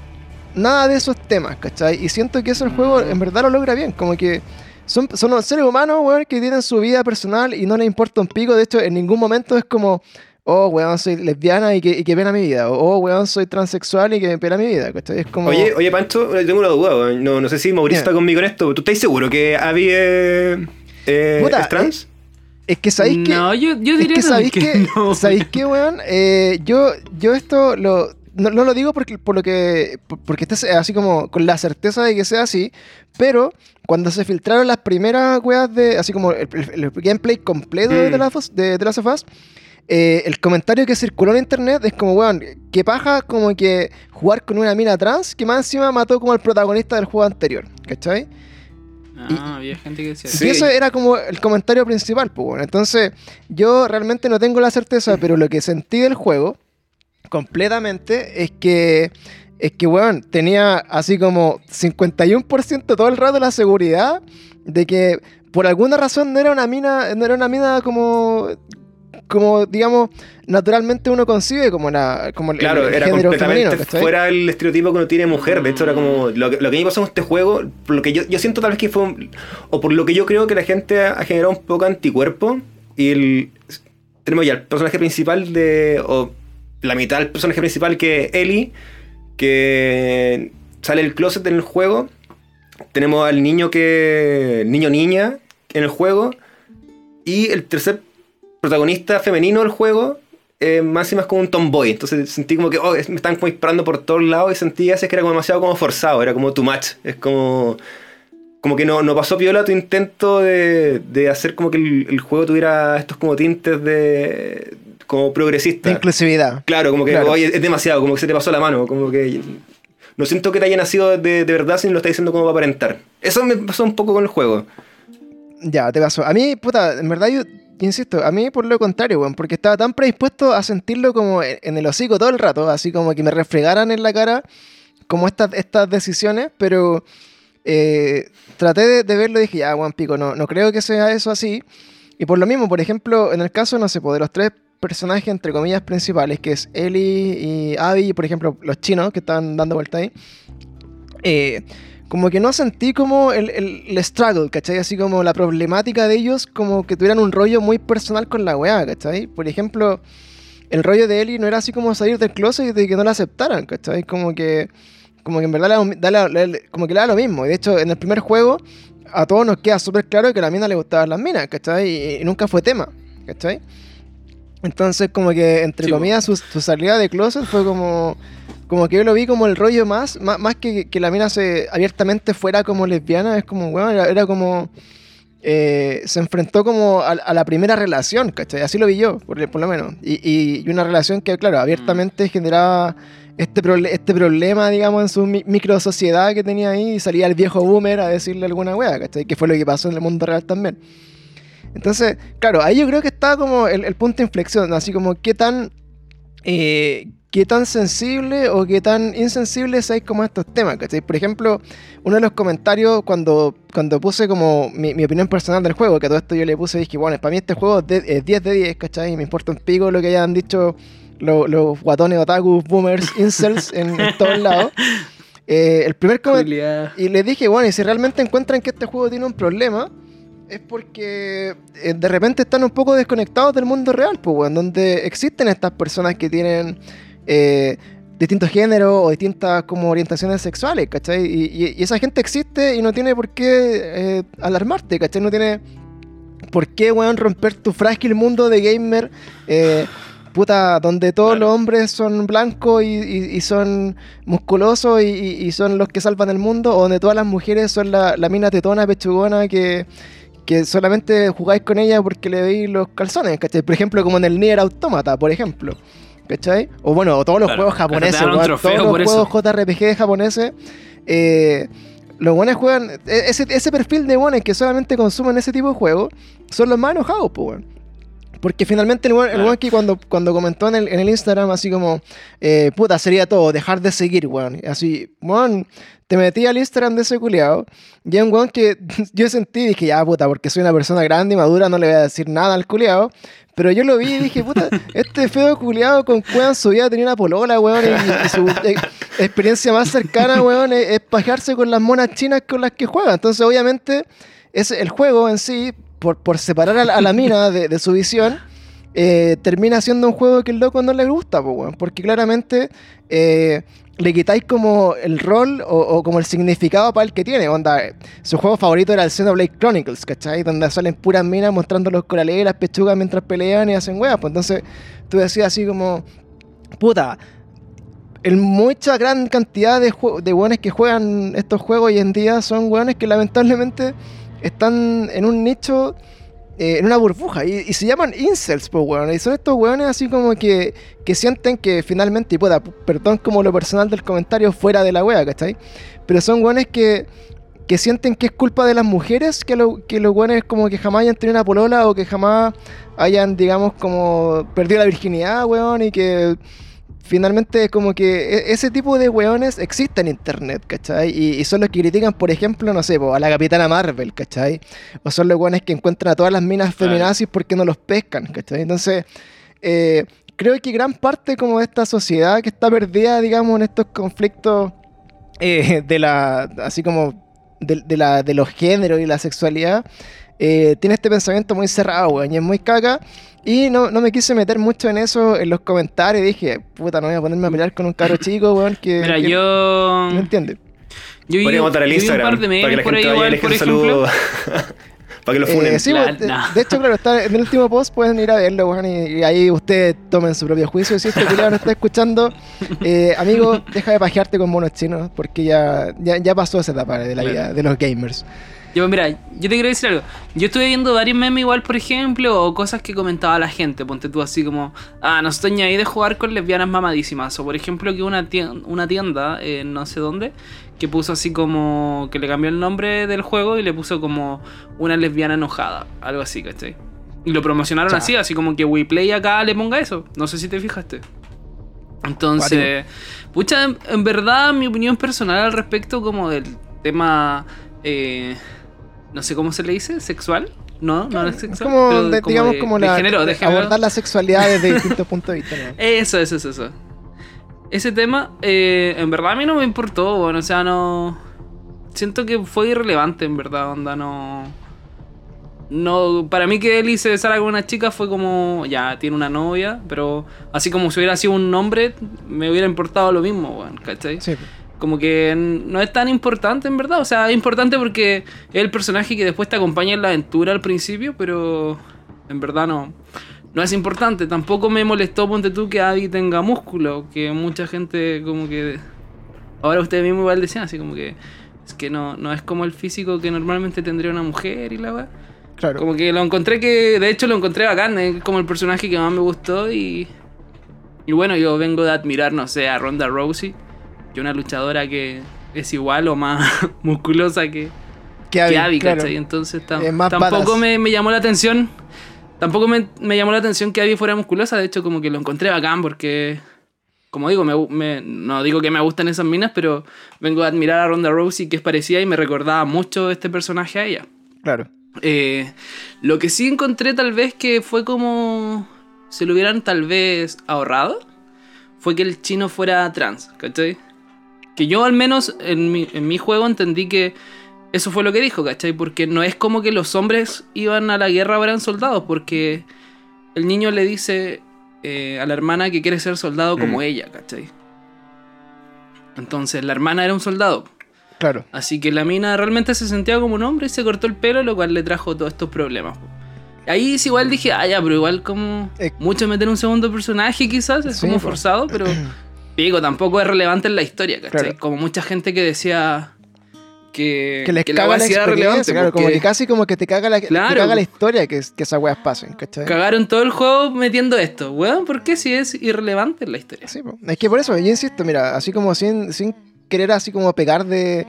nada de esos temas, ¿cachai? Y siento que eso el juego en verdad lo logra bien. Como que son, son seres humanos, weón, que tienen su vida personal y no les importa un pico. De hecho, en ningún momento es como oh, weón, soy lesbiana y que, y que pena mi vida, o oh, weón, soy transexual y que pena mi vida, Es como... Oye, oye, Pancho, tengo una duda, No, no sé si Mauricio está conmigo en esto, ¿tú estás seguro que había eh, trans? Es que sabéis que. No, yo, yo diría es que sabéis que, no. ¿Sabéis que, weón? Eh, yo, yo esto lo. No, lo digo porque, por lo que. Porque esté así como con la certeza de que sea así. Pero cuando se filtraron las primeras weas de. Así como el, gameplay completo de, mm. de, de Last of Us eh, el comentario que circuló en internet es como, weón, que paja como que jugar con una mina trans que más encima mató como al protagonista del juego anterior, ¿cachai? Ah, había gente que decía Y eso era como el comentario principal, pues bueno. Entonces, yo realmente no tengo la certeza, pero lo que sentí del juego, completamente, es que es que, weón, tenía así como 51% todo el rato la seguridad de que por alguna razón no era una mina, no era una mina como como, digamos, naturalmente uno concibe como, la, como claro, el, era completamente fuera el estereotipo que uno tiene mujer. De hecho, era como lo, que, lo que a mí pasó en este juego, por lo que yo, yo siento tal vez que fue, o por lo que yo creo que la gente ha generado un poco anticuerpo, y el, tenemos ya el personaje principal de, o la mitad del personaje principal que es Ellie, que sale del closet en el juego. Tenemos al niño que, niño niña en el juego, y el tercer protagonista femenino del juego, eh, más y más como un tomboy. Entonces sentí como que oh, me están como disparando por todos lados y sentí ese que era como demasiado como forzado, era como too much. Es como. Como que no, no pasó piola tu intento de, de hacer como que el, juego tuviera estos como tintes de. como progresista. De inclusividad. Claro, como que es demasiado, como que se te pasó la mano, como que. No siento que te haya nacido de, de verdad, sino lo está diciendo como para aparentar. Eso me pasó un poco con el juego. Ya, te pasó. A mí, puta, en verdad yo insisto, a mí por lo contrario, weón, porque estaba tan predispuesto a sentirlo como en el hocico todo el rato, así como que me refregaran en la cara como estas, estas decisiones, pero eh, traté de, verlo y dije, ya, Juan Pico, no, no creo que sea eso así. Y por lo mismo, por ejemplo, en el caso, no sé, pues, de los tres personajes, entre comillas, principales, que es Ellie y Abby, por ejemplo, los chinos que estaban dando vuelta ahí, eh, como que no sentí como el, el, struggle, ¿cachai? Así como la problemática de ellos, como que tuvieran un rollo muy personal con la weá, ¿cachai? Por ejemplo, el rollo de Ellie no era así como salir del closet y de que no la aceptaran, ¿cachai? Como que, como que en verdad le, como que le da lo mismo. Y de hecho, en el primer juego, a todos nos queda súper claro que a la mina le gustaban las minas, ¿cachai? Y, nunca fue tema, ¿cachai? Entonces, como que, entre comillas, su, su salida de closet fue como como que yo lo vi como el rollo más, más, que, que la mina se abiertamente fuera como lesbiana, es como, bueno, era, como... Eh, se enfrentó como a, la primera relación, ¿cachai? Así lo vi yo, por, por lo menos. Y, y, una relación que, claro, abiertamente mm. generaba este, este problema, digamos, en su micro sociedad que tenía ahí y salía el viejo boomer a decirle alguna wea, ¿cachai? Que fue lo que pasó en el mundo real también. Entonces, claro, ahí yo creo que estaba como el, el punto de inflexión, así como qué tan... Eh, qué tan sensible o qué tan insensible seáis como estos temas, ¿cachai? Por ejemplo, uno de los comentarios cuando, cuando puse como mi, opinión personal del juego, que a todo esto yo le puse, dije, bueno, para mí este juego es 10 de 10, ¿cachai? Me importa un pico lo que hayan dicho los, guatones, otakus, boomers, incels en, todos lados. Eh, el primer comentario... Y le dije, bueno, y si realmente encuentran que este juego tiene un problema, es porque eh, de repente están un poco desconectados del mundo real, pues, en donde existen estas personas que tienen eh, distintos géneros o distintas como orientaciones sexuales, ¿cachai? Y, esa gente existe y no tiene por qué eh, alarmarte, ¿cachai? No tiene por qué, weón, romper tu frágil mundo de gamer. Eh, puta, donde todos los hombres son blancos y, son musculosos y, son los que salvan el mundo, o donde todas las mujeres son la, mina tetona, pechugona, que, que solamente jugáis con ella porque le veis los calzones, ¿cachai? Por ejemplo, como en el Nier Automata, por ejemplo. ¿Cachai? O bueno, todos los juegos japoneses, todos los juegos JRPG japoneses. Eh, los buenos juegan. E, ese, ese perfil de buenos que solamente consumen ese tipo de juegos son los más enojados, pues, porque finalmente el weón, que cuando, cuando comentó en el, en el Instagram así como, eh, puta, sería todo, dejar de seguir, weón. Así, weón, te metí al Instagram de ese culiado y es un weón que yo sentí y dije, ya, puta, porque soy una persona grande y madura, no le voy a decir nada al culiado. Pero yo lo vi y dije, puta, este feo culiado con cueva en su vida tenía una polola, weón, y, su eh, experiencia más cercana, weón, es, es pajearse con las monas chinas con las que juega. Entonces, obviamente, es el juego en sí por, por separar a la, mina de, su visión, eh, termina siendo un juego que el loco no le gusta, porque claramente eh, le quitáis como el rol o, como el significado para el que tiene. Onda, su juego favorito era el Xenoblade Chronicles, ¿cachai? Donde salen puras minas mostrando los corales y las pechugas mientras pelean y hacen huevas. Pues entonces tú decías así como, puta, en mucha gran cantidad de, de hueones que juegan estos juegos hoy en día son hueones que lamentablemente están en un nicho, eh, en una burbuja, y, se llaman incels, pues, weón. Y son estos weones así como que, que sienten que finalmente, y pueda, perdón como lo personal del comentario fuera de la wea, ¿cachai? Pero son weones que, que sienten que es culpa de las mujeres que, lo, que los weones como que jamás hayan tenido una polola o que jamás hayan, digamos, como perdido la virginidad, weón, y que finalmente es como que e, ese tipo de weones existen en internet, ¿cachai? Y, son los que critican, por ejemplo, no sé, a la capitana Marvel, ¿cachai? O son los weones que encuentran a todas las minas feminazis porque no los pescan, ¿cachai? Entonces, eh, creo que gran parte como de esta sociedad que está perdida, digamos, en estos conflictos eh, de la, así como de, la, de los géneros y la sexualidad, eh, tiene este pensamiento muy cerrado, weón, y es muy caca. Y no, no, me quise meter mucho en eso en los comentarios. Dije, puta, no voy a ponerme a pelear con un caro chico, weón, que. Mira, yo. ¿Me entiendes? Yo vi, montar el Instagram. Un par de para que la gente vaya igual, por ejemplo. para que lo funen. Eh, sí, de, hecho, claro, está en el último post pueden ir a verlo, weón, y, ahí ustedes tomen su propio juicio. Si este culiado no está escuchando, eh, amigo, deja de pajearte con monos chinos, porque ya, ya, ya pasó esa etapa de la vida de los gamers. Yo, mira, yo te quiero decir algo. Yo estuve viendo varios memes igual, por ejemplo, o cosas que comentaba la gente. Ponte tú así como, ah, no estoy ahí de jugar con lesbianas mamadísimas. O por ejemplo, que una tienda, una tienda no sé dónde, que puso así como, que le cambió el nombre del juego y le puso como una lesbiana enojada. Algo así, ¿cachai? Y lo promocionaron así, así como que WePlay acá le ponga eso. No sé si te fijaste. Entonces, pucha, en, en verdad mi opinión personal al respecto como del tema... Eh, no sé cómo se le dice, sexual. No, no es sexual. Como, digamos, como la, género, abordar la sexualidad desde distintos puntos de vista. Eso, eso, eso, eso. Ese tema, eh, en verdad a mí no me importó, bueno, o sea, no... Siento que fue irrelevante, en verdad, onda, no... No, para mí que Eli se besara con una chica fue como, ya, tiene una novia, pero así como si hubiera sido un hombre, me hubiera importado lo mismo, bueno, ¿cachai? Sí como que no es tan importante en verdad. O sea, es importante porque es el personaje que después te acompaña en la aventura al principio, pero en verdad no, no es importante. Tampoco me molestó, ponte tú, que Abby tenga músculo, que mucha gente como que... Ahora ustedes mismos igual decían así como que... Es que no, no es como el físico que normalmente tendría una mujer y la verdad. Claro. Como que lo encontré que... De hecho lo encontré bacán, es como el personaje que más me gustó y... Y bueno, yo vengo de admirar, no sé, a Ronda Rousey que una luchadora que es igual o más musculosa que, que Abby, Entonces tampoco me, llamó la atención. Tampoco me, llamó la atención que Abby fuera musculosa. De hecho, como que lo encontré bacán porque, como digo, me, no digo que me gustan esas minas, pero vengo a admirar a Ronda Rousey que es parecida y me recordaba mucho este personaje a ella. Claro. Eh, lo que sí encontré tal vez que fue como se lo hubieran tal vez ahorrado fue que el chino fuera trans, ¿cachai? Que yo al menos en mi, en mi juego entendí que eso fue lo que dijo, ¿cachai? Porque no es como que los hombres iban a la guerra o eran soldados, porque el niño le dice eh, a la hermana que quiere ser soldado como mm. ella, ¿cachai? Entonces la hermana era un soldado. Claro. Así que la mina realmente se sentía como un hombre y se cortó el pelo, lo cual le trajo todos estos problemas. Ahí sí igual dije, ah, ya, pero igual como mucho meter un segundo personaje quizás, es Sí, como forzado, pero digo, tampoco es relevante en la historia, ¿cachai? Claro. Como mucha gente que decía que, Que les que caga la experiencia, relevante, claro, como que casi como que te caga la, te caga la historia que, que esas weas pasen, ¿cachai? Cagaron todo el juego metiendo esto, weón, ¿por qué si es irrelevante en la historia? Sí, es que por eso, yo insisto, mira, así como sin, sin querer así como pegar de,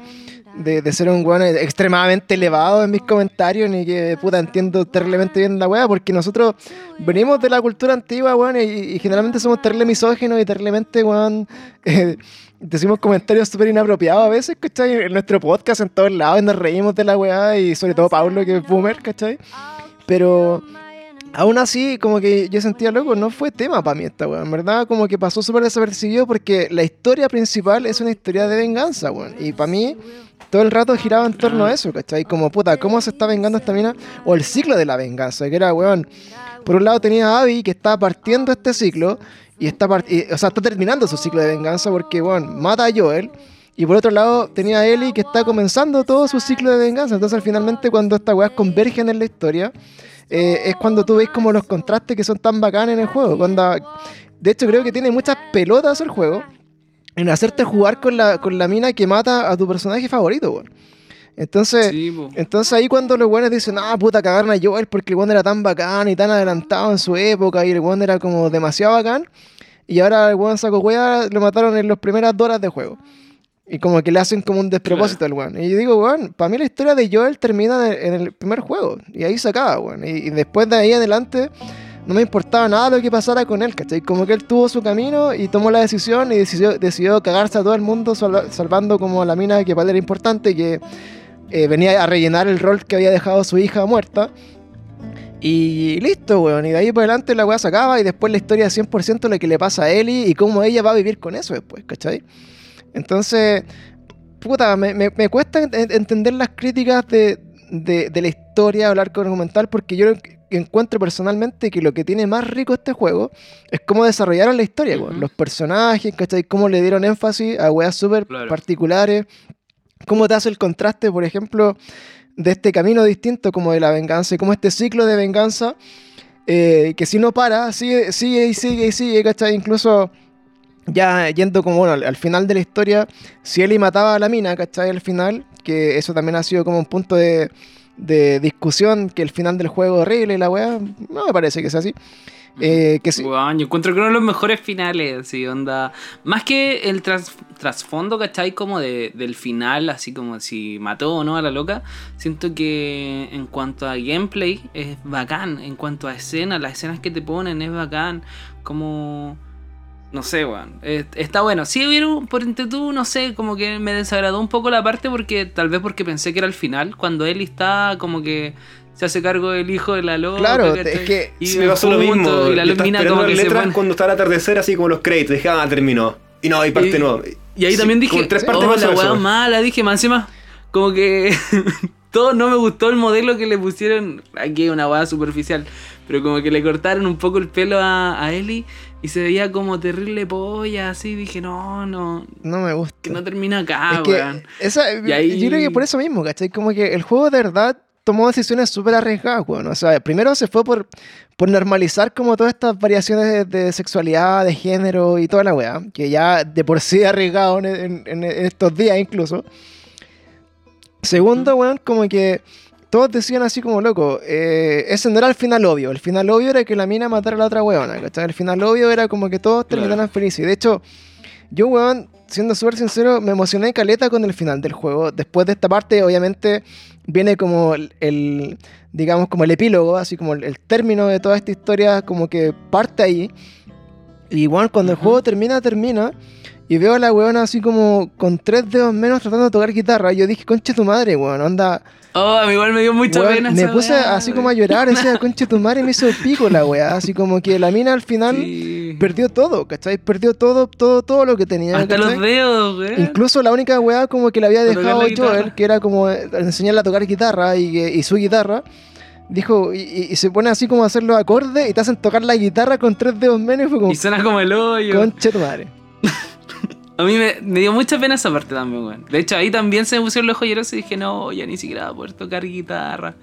de, de ser un weón extremadamente elevado en mis comentarios, ni que puta entiendo terriblemente bien la wea, porque nosotros venimos de la cultura antigua, weón, y, generalmente somos terrible misógenos y terriblemente, weón, eh, decimos comentarios súper inapropiados a veces, ¿cachai? En nuestro podcast, en todos lados, y nos reímos de la weá, y sobre todo Pablo, que es boomer, ¿cachai? Pero aún así, como que yo sentía, loco, no fue tema para mí esta weón. En verdad, como que pasó súper desapercibido porque la historia principal es una historia de venganza, weón. Y para mí, todo el rato giraba en torno a eso, ¿cachai? Como, puta, ¿cómo se está vengando esta mina? O el ciclo de la venganza, que era, weón. Por un lado tenía a Abby que está partiendo este ciclo y está, y- o sea, está terminando su ciclo de venganza porque, weón, mata a Joel. Y por otro lado tenía a Ellie que está comenzando todo su ciclo de venganza. Entonces, finalmente, cuando estas weas convergen en la historia, eh, es cuando tú ves como los contrastes que son tan bacanes en el juego. Cuando, de hecho, creo que tiene muchas pelotas el juego en hacerte jugar con la, con la mina que mata a tu personaje favorito, weón. Entonces, Sí, entonces ahí cuando los buenos dicen, ah, puta, cagaron a Joel porque el weón era tan bacán y tan adelantado en su época y el weón era como demasiado bacán. Y ahora el weón saco wea lo mataron en las primeras dos horas de juego. Y como que le hacen como un despropósito al weón. Y yo digo, weón, para mí la historia de Joel termina en el primer juego. Y ahí se acaba, weón. Y, y después de ahí adelante no me importaba nada lo que pasara con él, ¿cachai? Como que él tuvo su camino y tomó la decisión y decidió, decidió cagarse a todo el mundo salva- salvando como la mina que para era importante, que eh, venía a rellenar el rol que había dejado su hija muerta. Y listo, weón. Y de ahí para adelante la weá se acaba y después la historia es 100% lo que le pasa a Ellie y cómo ella va a vivir con eso después, ¿cachai? Entonces, puta, me, me- me cuesta en- en- entender las críticas de, de- de la historia o el arco argumental porque yo encuentro personalmente que lo que tiene más rico este juego es cómo desarrollaron la historia. Los personajes, ¿cachai? Cómo le dieron énfasis a weas súper Claro. particulares. Cómo te hace el contraste, por ejemplo, de este camino distinto como de la venganza y como este ciclo de venganza eh, que si no para, sigue, sigue y sigue y sigue, ¿cachai? Incluso ya yendo como bueno, al, al final de la historia, si Ellie mataba a la mina, ¿cachai? Al final, que eso también ha sido como un punto de, de discusión, que el final del juego es horrible y la weá, no me parece que sea así. Eh, que sí, Weón, yo encuentro que uno de los mejores finales, así, onda. Más que el tras- trasfondo, ¿cachai? Como de, del final, así como si mató o no a la loca. Siento que en cuanto a gameplay es bacán. En cuanto a escenas, las escenas que te ponen es bacán. Como. No sé, weón. Eh, está bueno. Sí, hubieron, por entre tú, no sé, como que me desagradó un poco la parte porque tal vez porque pensé que era el final. Cuando Ellie está como que se hace cargo del hijo de la loca. Claro, ¿cachai? es que Y me pasó lo mismo. Y la mina como que se letras cuando estaba el atardecer, así como los créditos. Dije, ah, terminó. Y no, hay parte Y- nueva. Y ahí Sí, también dije, tres oh, partes la pasó weá eso. mala, dije, más encima, como que todo no me gustó el modelo que le pusieron, aquí una weá superficial, pero como que le cortaron un poco el pelo a, a Ellie y se veía como terrible polla, así, dije, no, no, no me gusta. que no termina acá, es que weón. esa, Y ahí- yo creo que por eso mismo, ¿cachai? Como que el juego de verdad tomó decisiones súper arriesgadas, weón. O sea, primero se fue por, por normalizar como todas estas variaciones de, de sexualidad, de género y toda la weá, que ya de por sí arriesgado en, en- en- en estos días incluso. Segundo, weón, como que todos decían así como, loco, eh, ese no era el final obvio. El final obvio era que la mina matara a la otra weona, ¿cachai? El final obvio era como que todos Claro. terminaran felices. Y de hecho, yo, weón, siendo súper sincero, me emocioné caleta con el final del juego. Después de esta parte, obviamente, viene como el, digamos, como el epílogo, así como el, el término de toda esta historia, como que parte ahí. Y, weón, cuando el juego termina, termina. Y veo a la weona así como con tres dedos menos tratando de tocar guitarra. Yo dije, conche tu madre, weón, onda. Oh, a mí igual me dio mucha Weón, pena me esa puse weá, así como a llorar, decía, conche tu madre, me hizo pico la weá. Así como que la mina al final Sí. perdió todo, ¿cachai? Perdió todo, todo, todo lo que tenía. Hasta ¿cachai? los dedos, weón. Incluso la única weá como que le había dejado la. Joel, que era como eh, enseñarle a tocar guitarra y, y su guitarra, dijo, y, y- y se pone así como a hacer los acordes y te hacen tocar la guitarra con tres dedos menos y fue como, Y suena como el hoyo. conche tu madre. A mí me, me dio mucha pena esa parte también, weón. De hecho, ahí también se me pusieron los joyeros y dije, no, ya ni siquiera voy a poder tocar guitarra.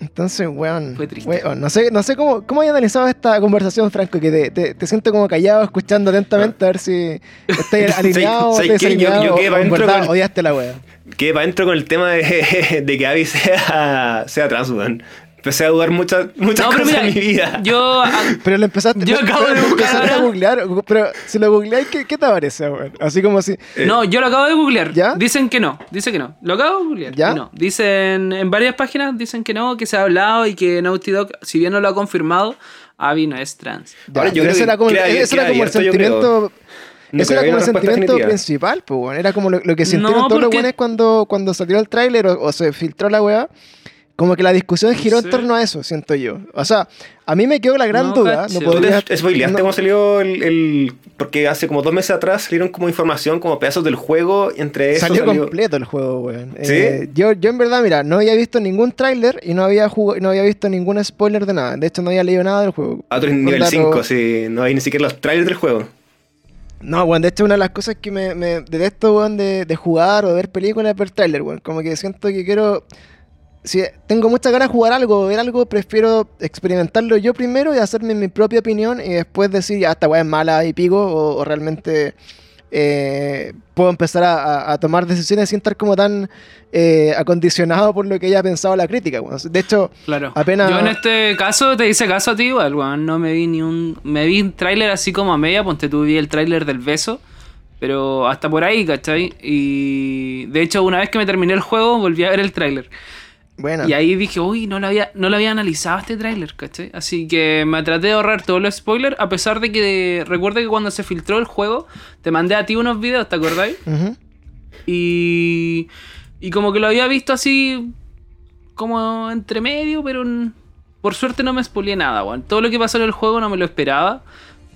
Entonces, weón, Fue triste. weón, no sé, no sé cómo, cómo hay analizado esta conversación, Franco, que te, te, te siento como callado, escuchando atentamente a ver si estás alineado o ¿Sabes estás qué? Yo- yo quedé o verdad con- odiaste la wea. Que para adentro con el tema de, de que Abby sea, sea trans, weón. Empecé a dudar muchas, muchas No, cosas mira, en mi vida. yo... Pero lo empezaste, Yo acabo de buscar a googlear, pero si lo googleáis, ¿qué, qué te parece, weón? Así como si... Eh, No, yo lo acabo de googlear. ¿Ya? Dicen que no. Dice que no. Lo acabo de googlear. ¿Ya? y no. Dicen en varias páginas dicen que no, que se ha hablado y que Naughty Dog, si bien no lo ha confirmado, Abby no es trans. Ya, Ahora, yo creo ese que era como, queda- ese era como el sentimiento... No ese creo era como el sentimiento definitiva. principal, pues, weón. Era como lo, lo que sintieron No, todos los porque- buenos cuando, cuando salió el tráiler o, o se filtró la weá. Como que la discusión giró en Sí. torno a eso, siento yo. O sea, a mí me quedó la gran No, duda. No ¿Tú ¿Tú podría, te spoileaste no- cómo salió el, el- Porque hace como dos meses atrás salieron como información, como pedazos del juego, entre eso Salió, salió... completo el juego, weón. ¿Sí? Eh, yo, yo en verdad, mira, no había visto ningún tráiler y no había jugado, no había visto ningún spoiler de nada. De hecho, no había leído nada del juego. A otro Un nivel dato- 5, sí. No hay ni siquiera los trailers del juego. No, weón, de hecho una de las cosas que me, me detesto, weón, de, de jugar o de ver películas es ver trailer, weón. Como que siento que quiero... Si tengo muchas ganas de jugar algo o ver algo, prefiero experimentarlo yo primero y hacerme mi propia opinión y después decir, ya, esta weá es mala y pico o, o realmente eh, puedo empezar a, tomar decisiones sin estar como tan eh, acondicionado por lo que haya pensado la crítica. De hecho, Claro. Apenas- Yo en este caso te hice caso a ti igual, weón. No me vi ni un. Me vi un tráiler así como a media, ponte tú vi el tráiler del beso. Pero hasta por ahí, ¿cachai? Y de hecho, una vez que me terminé el juego, volví a ver el tráiler. Bueno. Y ahí dije, uy, no lo había, no lo había analizado este tráiler, ¿cachai? Así que me traté de ahorrar todos los spoilers, a pesar de que recuerda que cuando se filtró el juego, te mandé a ti unos videos, ¿te acordáis? Y, y como que lo había visto así, como entre medio, pero por suerte no me spoileé nada, weón. Todo lo que pasó en el juego no me lo esperaba.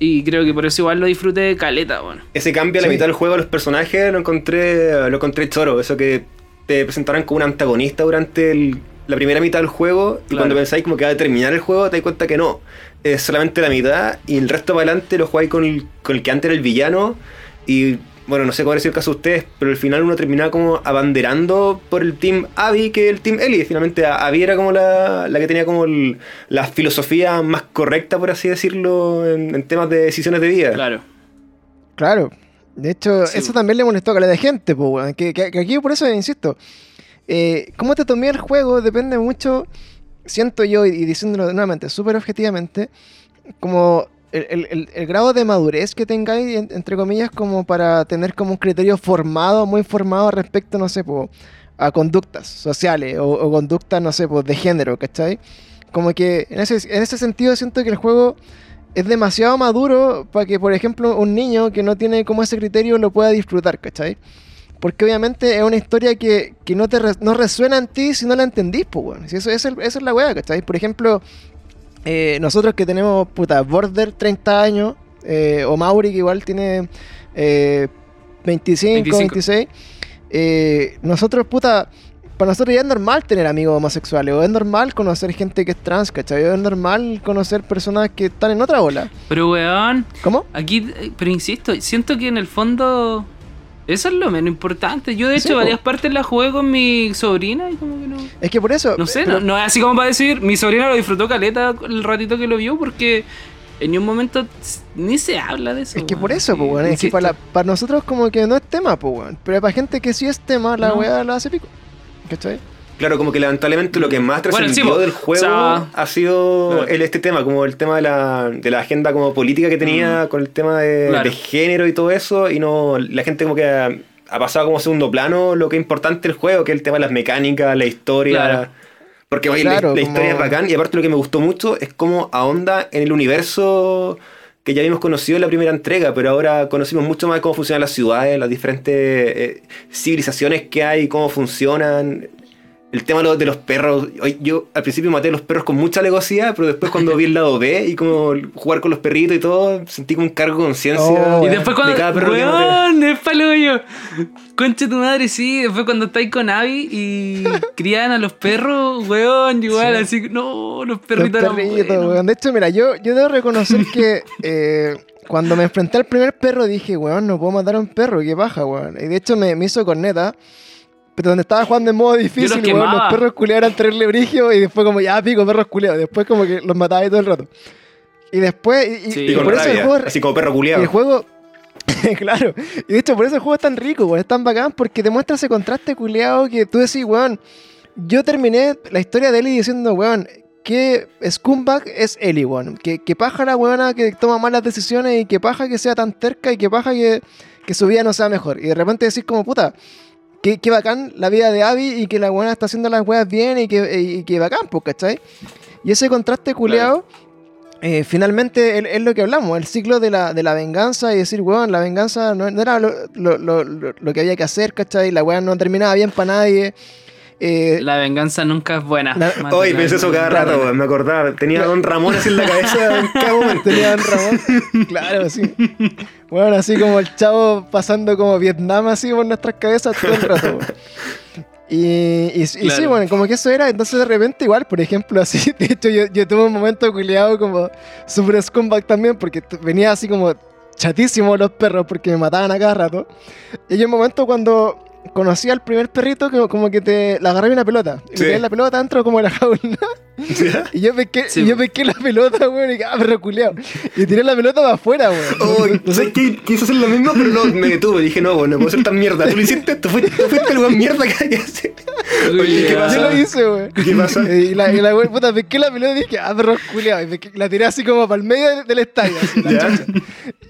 Y creo que por eso igual lo disfruté de caleta, weón. Ese cambio a la Sí. mitad del juego de los personajes lo encontré lo encontré choro. Eso que te presentaran como un antagonista durante el- la primera mitad del juego y cuando pensáis como que va a terminar el juego te das cuenta que no. Es solamente la mitad y el resto para adelante lo jugáis con el, con el que antes era el villano y bueno, no sé cuál es el caso de ustedes, pero al final uno terminaba como abanderando por el team Abby que el team Ellie. Finalmente Abby era como la, la que tenía como el- la filosofía más correcta, por así decirlo, en, en temas de decisiones de vida. Claro. Claro. De hecho, Sí, eso también le molestó a caleta de gente, pues. Que, que- que aquí por eso insisto. Eh, cómo te tomé el juego depende mucho, siento yo, y, y diciéndolo nuevamente, súper objetivamente, como el, el- el- grado de madurez que tengáis, en- entre comillas, como para tener como un criterio formado, muy formado respecto, no sé, po, a conductas sociales o, o conductas, no sé, pues de género, ¿cachai? Como que en ese, en ese sentido siento que el juego es demasiado maduro para que, por ejemplo, un niño que no tiene como ese criterio lo pueda disfrutar, ¿cachai? Porque obviamente es una historia que, que no te re- no resuena en ti si no la entendís, pues, weón. Si eso, eso, es- eso es la weá, ¿cachai? Por ejemplo, eh, nosotros que tenemos, puta, Border 30 años, eh, o Mauri que igual tiene eh, 25, 25. 26, eh, nosotros, puta, para nosotros ya es normal tener amigos homosexuales, o es normal conocer gente que es trans, ¿cachai? O es normal conocer personas que están en otra ola. Pero, weón, ¿Cómo? aquí, pero insisto, siento que en el fondo eso es lo menos importante. Yo, de hecho, varias partes las jugué con mi sobrina y como que no. Es que por eso... No sé, pero- no, no es así como para decir, mi sobrina lo disfrutó caleta el ratito que lo vio porque en un momento ni se habla de eso. Es que por eso, Sí, pues, weón. Es que para, la- para nosotros como que no es tema, pues, weón. Pero para gente que sí es tema, la No. weá la hace pico. ¿Cachai? Claro, como que lamentablemente lo que más Bueno, trascendió sí, del juego O sea, ha sido claro. el, este tema, como el tema de la, de la agenda como política que tenía con el tema de, Claro. de género y todo eso, y no la gente como que ha, ha pasado como a segundo plano lo que es importante el juego, que es el tema de las mecánicas, la historia. Claro. Porque oye, la- la, como- historia es bacán, y aparte lo que me gustó mucho es cómo ahonda en el universo que ya habíamos conocido en la primera entrega, pero ahora conocimos mucho más cómo funcionan las ciudades, las diferentes eh, civilizaciones que hay, cómo funcionan. El tema de los, de los perros. Yo al principio maté a los perros con mucha alegosidad, pero después cuando vi el lado B y como jugar con los perritos y todo, sentí como un cargo de conciencia. Oh, Y después cuando. de cada perro. ¡Weón! Es palo yo. Concha tu madre, sí. Después cuando estáis con Abby y crían a los perros, weón, igual, así. No, los Los perritos eran perritos, weón. De hecho, mira, yo, yo debo reconocer que eh, cuando me enfrenté al primer perro dije, weón, no puedo matar a un perro, qué baja, weón. Y de hecho me, me hizo corneta. Pero donde estaba jugando en modo difícil, los weón, los perros culiados eran terrible brigio y después como, ya pico, perros culiados. Después como que los mataba ahí todo el rato. Y después, y, Sí. y Y con por eso el rabia, juego, así como perro y culiado. el juego, claro, y de hecho por eso el juego es tan rico, weón, es tan bacán porque te muestra ese contraste culiado que tú decís, weón, yo terminé la historia de Ellie diciendo, weón, que scumbag es Ellie, weón, que, que paja la weona que toma malas decisiones y que paja que sea tan terca y que paja que, que su vida no sea mejor. Y de repente decís como, puta, qué, qué bacán la vida de Abby y que la weona está haciendo las weas bien y que, y que bacán, pues, ¿cachai? Y ese contraste culiado eh, finalmente es, lo que hablamos, el ciclo de la, de la venganza y decir, weón, la venganza no, no era lo, lo- lo- lo- lo que había que hacer, ¿cachai? La weá no terminaba bien para nadie. Eh, La venganza nunca es buena. Hoy pensé eso cada rato, me acordaba. Tenía a Don Ramón así en la cabeza en cada momento. tenía Don Ramón. claro, sí. Bueno, así como el chavo pasando como Vietnam así por nuestras cabezas todo el rato. Y, y, y sí, Claro. bueno, como que eso era, entonces de repente igual, por ejemplo, así, de hecho yo, yo tuve un momento culiado como super scumbag también, porque venía así como chatísimo los perros porque me mataban a cada rato. Y hay un momento cuando conocí al primer perrito que como que te le agarré una pelota. Y Sí. la pelota dentro como de la jaula. Y yo pesqué, Sí, y yo pesqué la pelota, weón, y dije, ah, perro culiao. Y tiré la pelota para afuera, weón. Oh, No sé- ¿sabes qué? Quise hacer lo mismo, pero no, me detuve. Dije, no, weón, no puedo ser tan mierda. Tú lo hiciste, tú fuiste, tú fuiste el weón mierda que hay que hacer. Oye, ¿qué Yo pasa? lo hice, weón. ¿Qué pasa? Y la, y la weón, puta, pesqué la pelota y dije, ah, perro culiao. Y pesqué- la tiré así como para el medio del, del estadio, así, la Ya.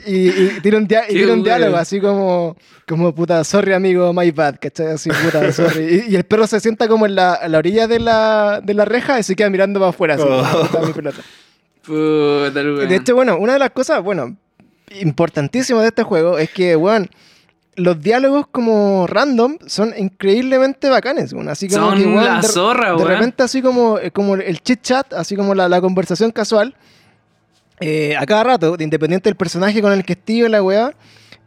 Y, y tiré un, dia- y tiré un diálogo así como, como, puta, sorry amigo, my bad, ¿cachai? Así, puta, sorry. Y, y el perro se sienta como en la, a la orilla de la, de la reja y se queda mirando para afuera, así, Oh. puta, mi pelota. Puta. De hecho, bueno, una de las cosas, bueno, importantísimas de este juego es que, weón, los diálogos como random son increíblemente bacanes, weón. Así como Son que, la de, zorra, de repente así como, eh, como el chit chat, así como la, la conversación casual, eh, a cada rato, de independiente del personaje con el que esté la weá,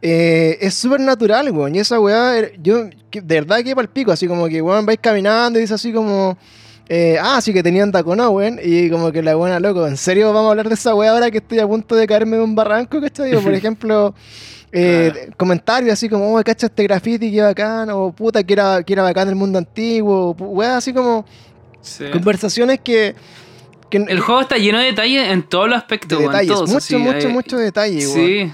eh, es súper natural, weón. Y esa weá, eh, yo que- de verdad que para el pico, así como que, weón, vais caminando y dice así como, eh, ah, sí que tenían taconado, weón. Y como que la buena, loco, ¿en serio vamos a hablar de esa weá ahora que estoy a punto de caerme de un barranco, ¿cachai? O por ejemplo, eh, comentarios así como, oh, cacha este graffiti, qué bacán, o puta, que era, que era bacán el mundo antiguo, weá, así como Sí. conversaciones que... que El juego está lleno de detalles en todos los aspectos, detalles, mucho, mucho, hay- mucho detalle, weón. Sí,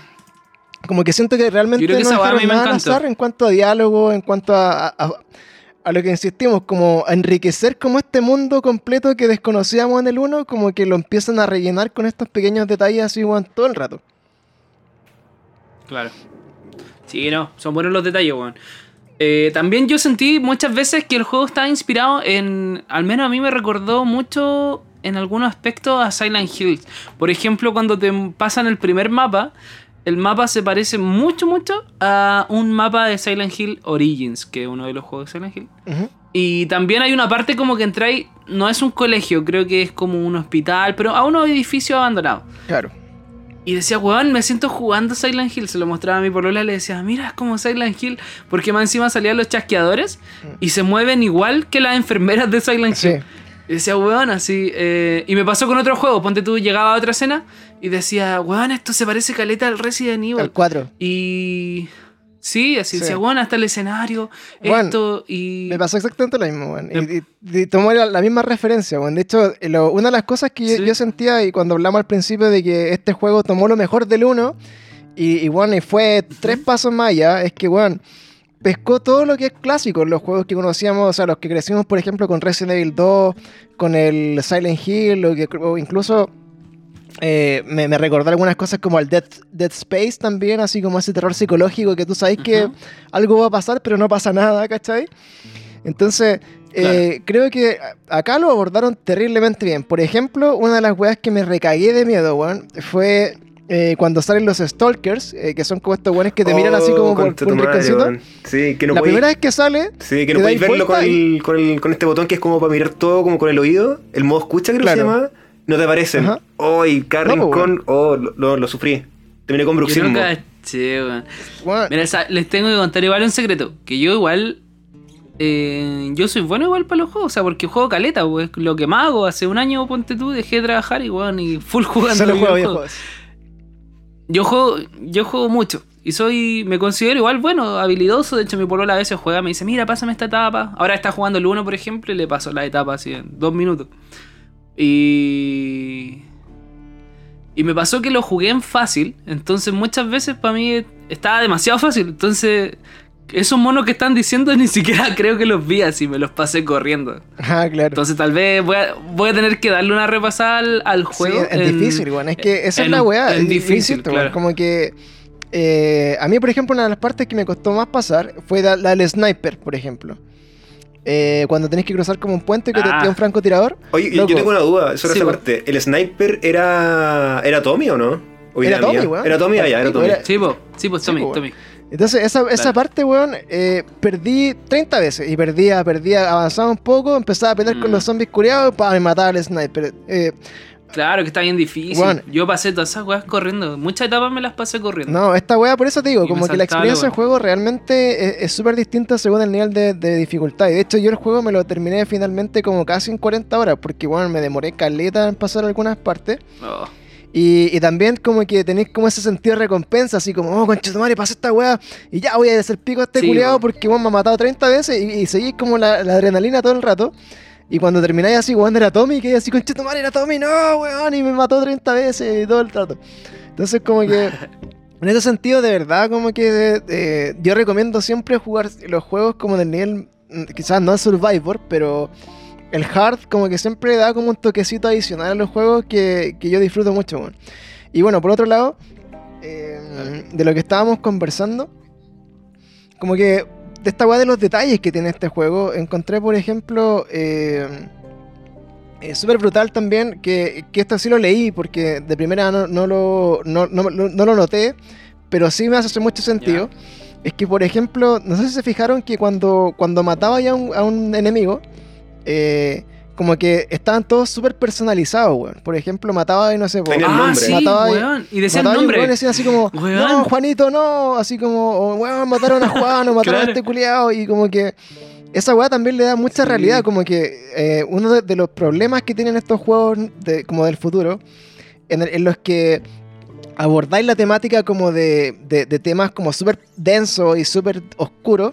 Como que siento que realmente que no dejaron me nada encantó. azar en cuanto a diálogo, en cuanto a, a, a lo que insistimos, como a enriquecer como este mundo completo que desconocíamos en el 1, como que lo empiezan a rellenar con estos pequeños detalles así, weón, todo el rato. claro. Sí, no, son buenos los detalles, weón. Eh, también yo sentí muchas veces que el juego estaba inspirado en. Al menos a mí me recordó mucho en algunos aspectos a Silent Hill. Por ejemplo, cuando te pasan el primer mapa, el mapa se parece mucho, mucho a un mapa de Silent Hill Origins, que es uno de los juegos de Silent Hill. Y también hay una parte como que entráis, no es un colegio, creo que es como un hospital, pero a unos edificios abandonados. Claro. Y decía, weón, me siento jugando Silent Hill. Se lo mostraba a mi polola y le decía, mira, es como Silent Hill. Porque más encima salían los chasqueadores y se mueven igual que las enfermeras de Silent Sí. Y decía, weón, así. eh, y me pasó con otro juego. Ponte tú, llegaba a otra escena y decía, weón, esto se parece caleta al Resident Evil. El 4. Y. Sí, así Sí. decía, weón, hasta el escenario, esto y. Me pasó exactamente lo mismo, weón. Em- Y, y, y tomó la, la misma referencia, weón. De hecho, eh, lo- una de las cosas que yo- Sí. yo sentía y cuando hablamos al principio de que este juego tomó lo mejor del 1 y, y, bueno, y fue tres pasos más allá, es que, weón, pescó todo lo que es clásico, los juegos que conocíamos, o sea, los que crecimos, por ejemplo, con Resident Evil 2, con el Silent Hill, o, que, o incluso eh, me, me recordó algunas cosas como el Dead, Dead Space también, así como ese terror psicológico que tú sabes que algo va a pasar, pero no pasa nada, ¿cachai? Entonces, eh, creo que acá lo abordaron terriblemente bien. Por ejemplo, una de las weas que me recagué de miedo, weón, fue eh, cuando salen los Stalkers, eh, que son como estos weones que te miran así como Oh, por, por un rinconcito. Sí, que no la podéis- primera vez que sale, Sí, que no podéis verlo con el, con, el, con este botón que es como para mirar todo como con el oído. El modo escucha, creo que Claro. se llama. No te aparecen. Ajá. Oh, y cada No, pues. Oh, lo, lo, lo sufrí. Terminé con Yo bruxismo. nunca caché, weón. weón, Mira, les tengo que contar igual un secreto. Que yo igual. eh, yo soy bueno igual para los juegos. O sea, porque juego caleta, pues. Lo que más hago. Hace un año, ponte tú, dejé de trabajar y weón. Y full jugando. solo juego videojuegos. Yo juego, yo juego mucho. Y soy, me considero igual bueno, habilidoso. De hecho, mi polola a veces juega, me dice, mira, pásame esta etapa. Ahora está jugando el 1, por ejemplo, y le paso la etapa así en dos minutos. Y... Y me pasó que lo jugué en fácil. Entonces muchas veces para mí estaba demasiado fácil. Entonces esos monos que están diciendo ni siquiera creo que los vi así, me los pasé corriendo. Ah, claro. Entonces tal vez voy a, voy a tener que darle una repasada al, juego. es difícil, bueno, es que esa es la weá. Es difícil, claro. como que... Eh, a mí, por ejemplo, una de las partes que me costó más pasar fue la, del sniper, por ejemplo. Eh, cuando tenés que cruzar como un puente que te ah. un francotirador. Oye, yo tengo una duda sobre esa parte. ¿El sniper era, era Tommy o no? era Tommy, weón. Era Tommy allá, era Tommy. Sí, pues, sí, pues Tommy, Tommy. Entonces, esa, esa parte, weón, eh, perdí 30 veces. Y perdía, perdía, avanzaba un poco, empezaba a pelear con mm. los zombies curiados para matar al sniper. Eh, claro, que está bien difícil. Yo pasé todas esas weas corriendo. Muchas etapas me las pasé corriendo. No, esta wea, por eso te digo, como que la experiencia del juego realmente es súper distinta según el nivel de, dificultad. Y de hecho, yo el juego me lo terminé finalmente como casi en 40 horas, porque, bueno, me demoré caleta en pasar algunas partes. Oh. Y, también como que tenéis como ese sentido de recompensa, así como, oh, concha tu madre, pasa esta weá, y ya voy a hacer pico a este culiado porque me ha matado 30 veces y, seguís como la, adrenalina todo el rato. Y cuando termináis así, weón, era Tommy, que así, concha tu madre, era Tommy, no, weón, y me mató 30 veces y todo el rato. Entonces como que... En ese sentido, de verdad, como que eh, yo recomiendo siempre jugar los juegos como del nivel, mm, quizás no Survivor, pero el hard como que siempre da como un toquecito adicional a los juegos que, yo disfruto mucho. Y bueno, por otro lado, eh, de lo que estábamos conversando, como que de esta weá de los detalles que tiene este juego, encontré por ejemplo... Eh, es súper brutal también que, que, esto sí lo leí porque de primera no, no, lo, no, no, lo noté, pero sí me hace mucho sentido. Es que, por ejemplo, no sé si se fijaron que cuando, cuando mataba ya a un enemigo, eh, como que estaban todos súper personalizados, weón. Por ejemplo, mataba y no sé, ah, sí, mataba y, y decían nombre. Y decían así como, no, Juanito, no. Así como, weón, mataron a Juan o mataron a este culiado. Y como que esa weá también le da mucha realidad. Como que eh, uno de, los problemas que tienen estos juegos de, como del futuro, en, los que abordáis la temática como de, de temas como súper densos y súper oscuros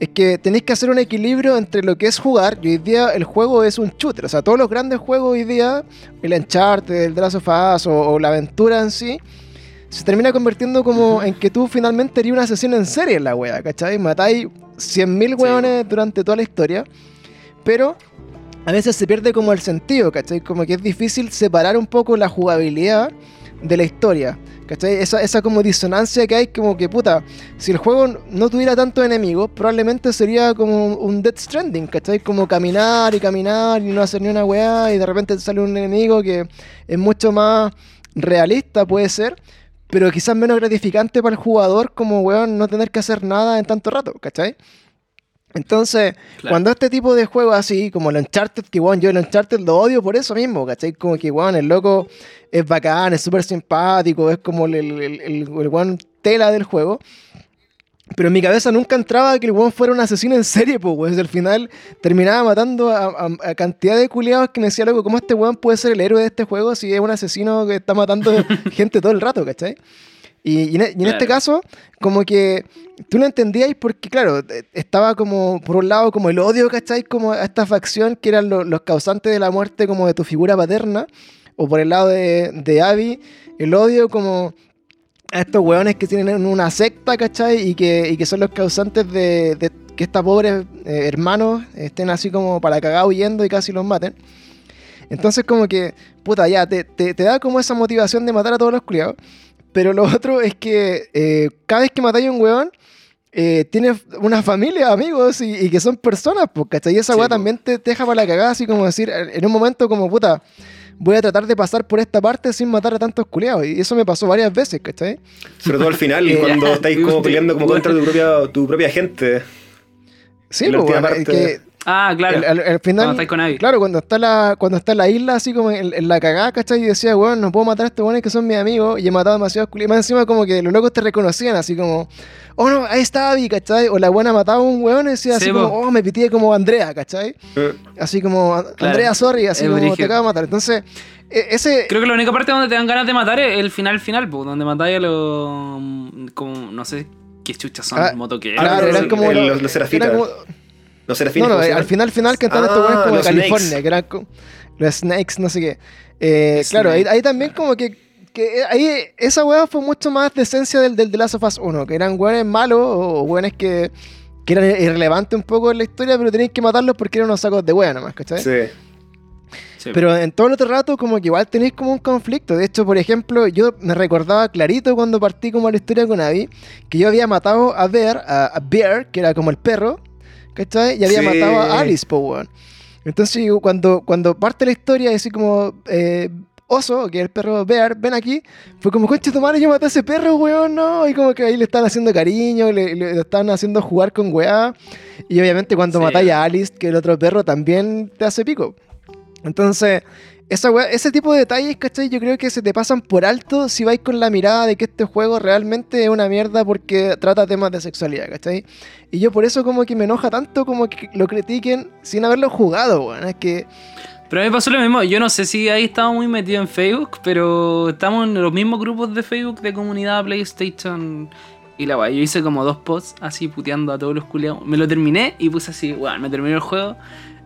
es que tenéis que hacer un equilibrio entre lo que es jugar, y hoy día el juego es un shooter, o sea, todos los grandes juegos hoy día, el Uncharted, el Last of Us o, la aventura en sí, se termina convirtiendo como en que tú finalmente harías una sesión en serie en la wea, ¿cachai? Matáis 100.000 weones durante toda la historia, pero a veces se pierde como el sentido, ¿cachai? Como que es difícil separar un poco la jugabilidad de la historia. ¿Cachai? Esa, esa como disonancia que hay, como que puta, si el juego no tuviera tantos enemigos, probablemente sería como un Dead Stranding, ¿cachai? Como caminar y caminar y no hacer ni una weá y de repente sale un enemigo que es mucho más realista, puede ser, pero quizás menos gratificante para el jugador como weón no tener que hacer nada en tanto rato, ¿cachai? Entonces, cuando este tipo de juegos así, como el Uncharted, que bueno, yo el Uncharted lo odio por eso mismo, ¿cachai? Como que bueno, el loco es bacán, es súper simpático, es como el, el, el, tela del juego. Pero en mi cabeza nunca entraba que el weón fuera un asesino en serie, pues, Al final terminaba matando a, cantidad de culiados que me decía, loco, ¿cómo este weón puede ser el héroe de este juego si es un asesino que está matando gente todo el rato, ¿cachai? Y, en, e, este caso, como que tú lo entendías porque, claro, e, estaba como, por un lado, como el odio, ¿cachai? Como a esta facción que eran los causantes de la muerte como de tu figura paterna. O por el lado de, de Abby, el odio como a estos hueones que tienen una secta, ¿cachai? Y que, y que son los causantes de, que estos pobres eh, hermanos estén así como para cagar huyendo y casi los maten. Entonces como que, puta, ya, te, te, te da como esa motivación de matar a todos los criados. Pero lo otro es que eh, cada vez que matáis a un weón, eh, tienes una familia, amigos, y, que son personas, pues, ¿cachai? Y esa weá también te, deja para la cagada, así como decir, en un momento como, puta, voy a tratar de pasar por esta parte sin matar a tantos culiados. Y eso me pasó varias veces, ¿cachai? Sobre todo al final, cuando estáis como peleando como contra tu propia, tu propia gente. Sí, pues, que Ah, claro. Al, final, cuando con Abby. Claro, cuando está la, cuando está la isla así como en, la cagada, ¿cachai? Y decía, bueno, no puedo matar a estos buenos que son mis amigos. Y he matado demasiados culiados. Más encima como que los locos te reconocían así como, oh no, ahí está Abby, ¿cachai? O la buena mataba a un weón y decía así como, oh, me pitié como Andrea, ¿cachai? Eh. Así como, Andrea, sorry, así como te acabo de matar. Entonces, e, ese... Creo que la única parte donde te dan ganas de matar es el final final, donde matáis a los... como, no sé qué chuchas son, ah, motoqueros. Claro, eran como los, los, los serafinos. No, no, al final, final que están estos buenos como de California, que eran los Snakes, no sé qué. Eh, claro, ahí, ahí, también como que, que ahí esa weá fue mucho más de esencia del, del The Last of Us 1, que eran weones malos o weones que, que eran irrelevantes un poco en la historia, pero tenéis que matarlos porque eran unos sacos de weá nomás, ¿cachai? Sí. Pero en todo el otro rato, como que igual tenéis como un conflicto. De hecho, por ejemplo, yo me recordaba clarito cuando partí como la historia con Abby, que yo había matado a Bear, a Bear, que era como el perro, ¿cachai? Y había matado a Alice, po, Entonces, cuando, cuando parte la historia, así como eh, Oso, que es el perro Bear, ven aquí, fue como, concha tu madre, yo maté a ese perro, weón, no. Y como que ahí le están haciendo cariño, le, le están haciendo jugar con weá. Y obviamente, cuando matáis a Alice, que el otro perro también te hace pico. Entonces, esa ese tipo de detalles, ¿cachai? Yo creo que se te pasan por alto si vais con la mirada de que este juego realmente es una mierda porque trata temas de sexualidad, ¿cachai? Y yo por eso como que me enoja tanto como que lo critiquen sin haberlo jugado, weón. Es que... Pero a mí pasó lo mismo. Yo no sé si ahí estaba muy metido en Facebook, pero estamos en los mismos grupos de Facebook de comunidad PlayStation. Y la weá, yo hice como dos posts así puteando a todos los culiados. Me lo terminé y puse así, weón, me terminé el juego.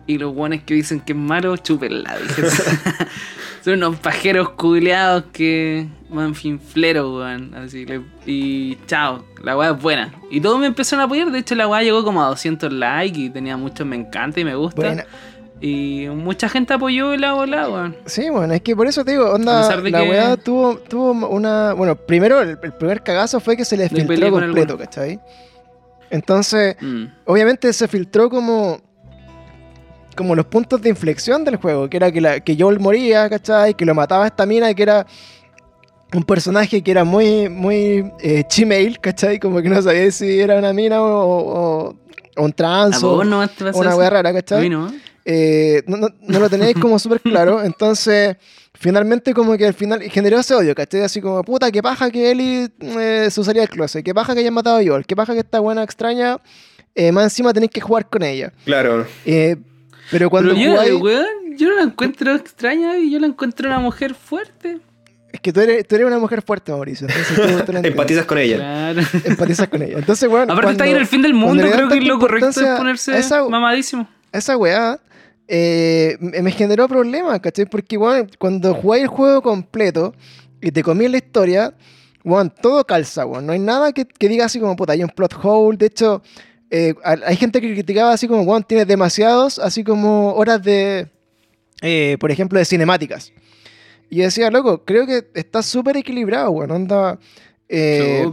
Y los buenos que dicen que es malo, chúpenla. Son unos pajeros culeados que. Man, finfleros, weón. Así, y chao, la weá es buena. Y todos me empezaron a apoyar. De hecho, la weá llegó como a 200 likes y tenía muchos me encanta y me gusta. Y mucha gente apoyó la bola, weón. Sí, bueno, es que por eso te digo, onda, la weá tuvo, tuvo una. Bueno, primero, el, primer cagazo fue que se le filtró completo, ¿cachai? Entonces, mm. obviamente se filtró como como los puntos de inflexión del juego, que era que, la, que Joel moría, ¿cachai? Que lo mataba esta mina, que era un personaje que era muy, muy eh, chimail, ¿cachai? Como que no sabía si era una mina o, un trans o, una wea rara, ¿cachai? Eh, no, no, lo tenéis como súper claro, entonces finalmente como que al final generó ese odio, ¿cachai? Así como, puta, qué paja que Eli eh, se usaría el closet, qué paja que hayan matado a Joel, qué paja que esta buena extraña, eh, más encima tenéis que jugar con ella. Claro. Pero cuando yo, yo no la encuentro extraña y yo la encuentro una mujer fuerte. Es que tú eres, tú eres una mujer fuerte, Mauricio. Entonces tú, Empatizas con ella. Claro. Empatizas con ella. Entonces, bueno. Aparte está ahí en el fin del mundo, creo que lo correcto es ponerse mamadísimo. Esa weá eh, me generó problemas, ¿cachai? Porque, bueno, cuando jugáis el juego completo y te comí la historia, bueno, todo calza, bueno. No hay nada que, que diga así como, puta, hay un plot hole. De hecho, eh, hay gente que criticaba así como, Juan, tienes demasiados, así como horas de, eh, por ejemplo, de cinemáticas. Y decía, loco, creo que está súper equilibrado, weón. Onda. Eh,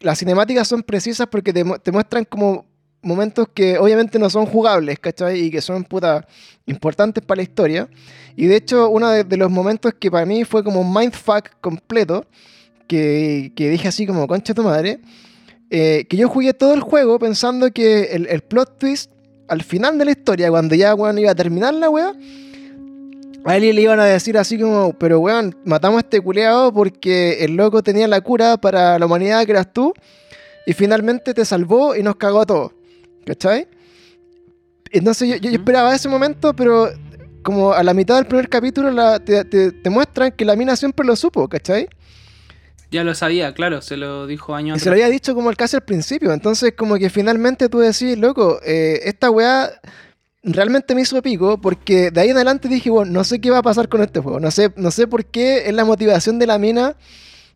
las cinemáticas son precisas porque te, muestran como momentos que obviamente no son jugables, ¿cachai? Y que son puta importantes para la historia. Y de hecho, uno de, los momentos que para mí fue como un mindfuck completo, que, que dije así como, concha tu madre, eh, que yo jugué todo el juego pensando que el, plot twist al final de la historia, cuando ya weón iba a terminar la weá, a él le iban a decir así como, pero weón, matamos a este culeado porque el loco tenía la cura para la humanidad que eras tú, y finalmente te salvó y nos cagó a todos. ¿Cachai? Entonces yo, yo, esperaba ese momento, pero como a la mitad del primer capítulo te, te, muestran que la mina siempre lo supo, ¿cachai? Ya lo sabía, claro, se lo dijo años Y se lo había dicho como el casi al principio. Entonces, como que finalmente tú decís, loco, eh, esta weá realmente me hizo pico porque de ahí en adelante dije, bueno, no sé qué va a pasar con este juego. No sé, no sé por qué es la motivación de la mina,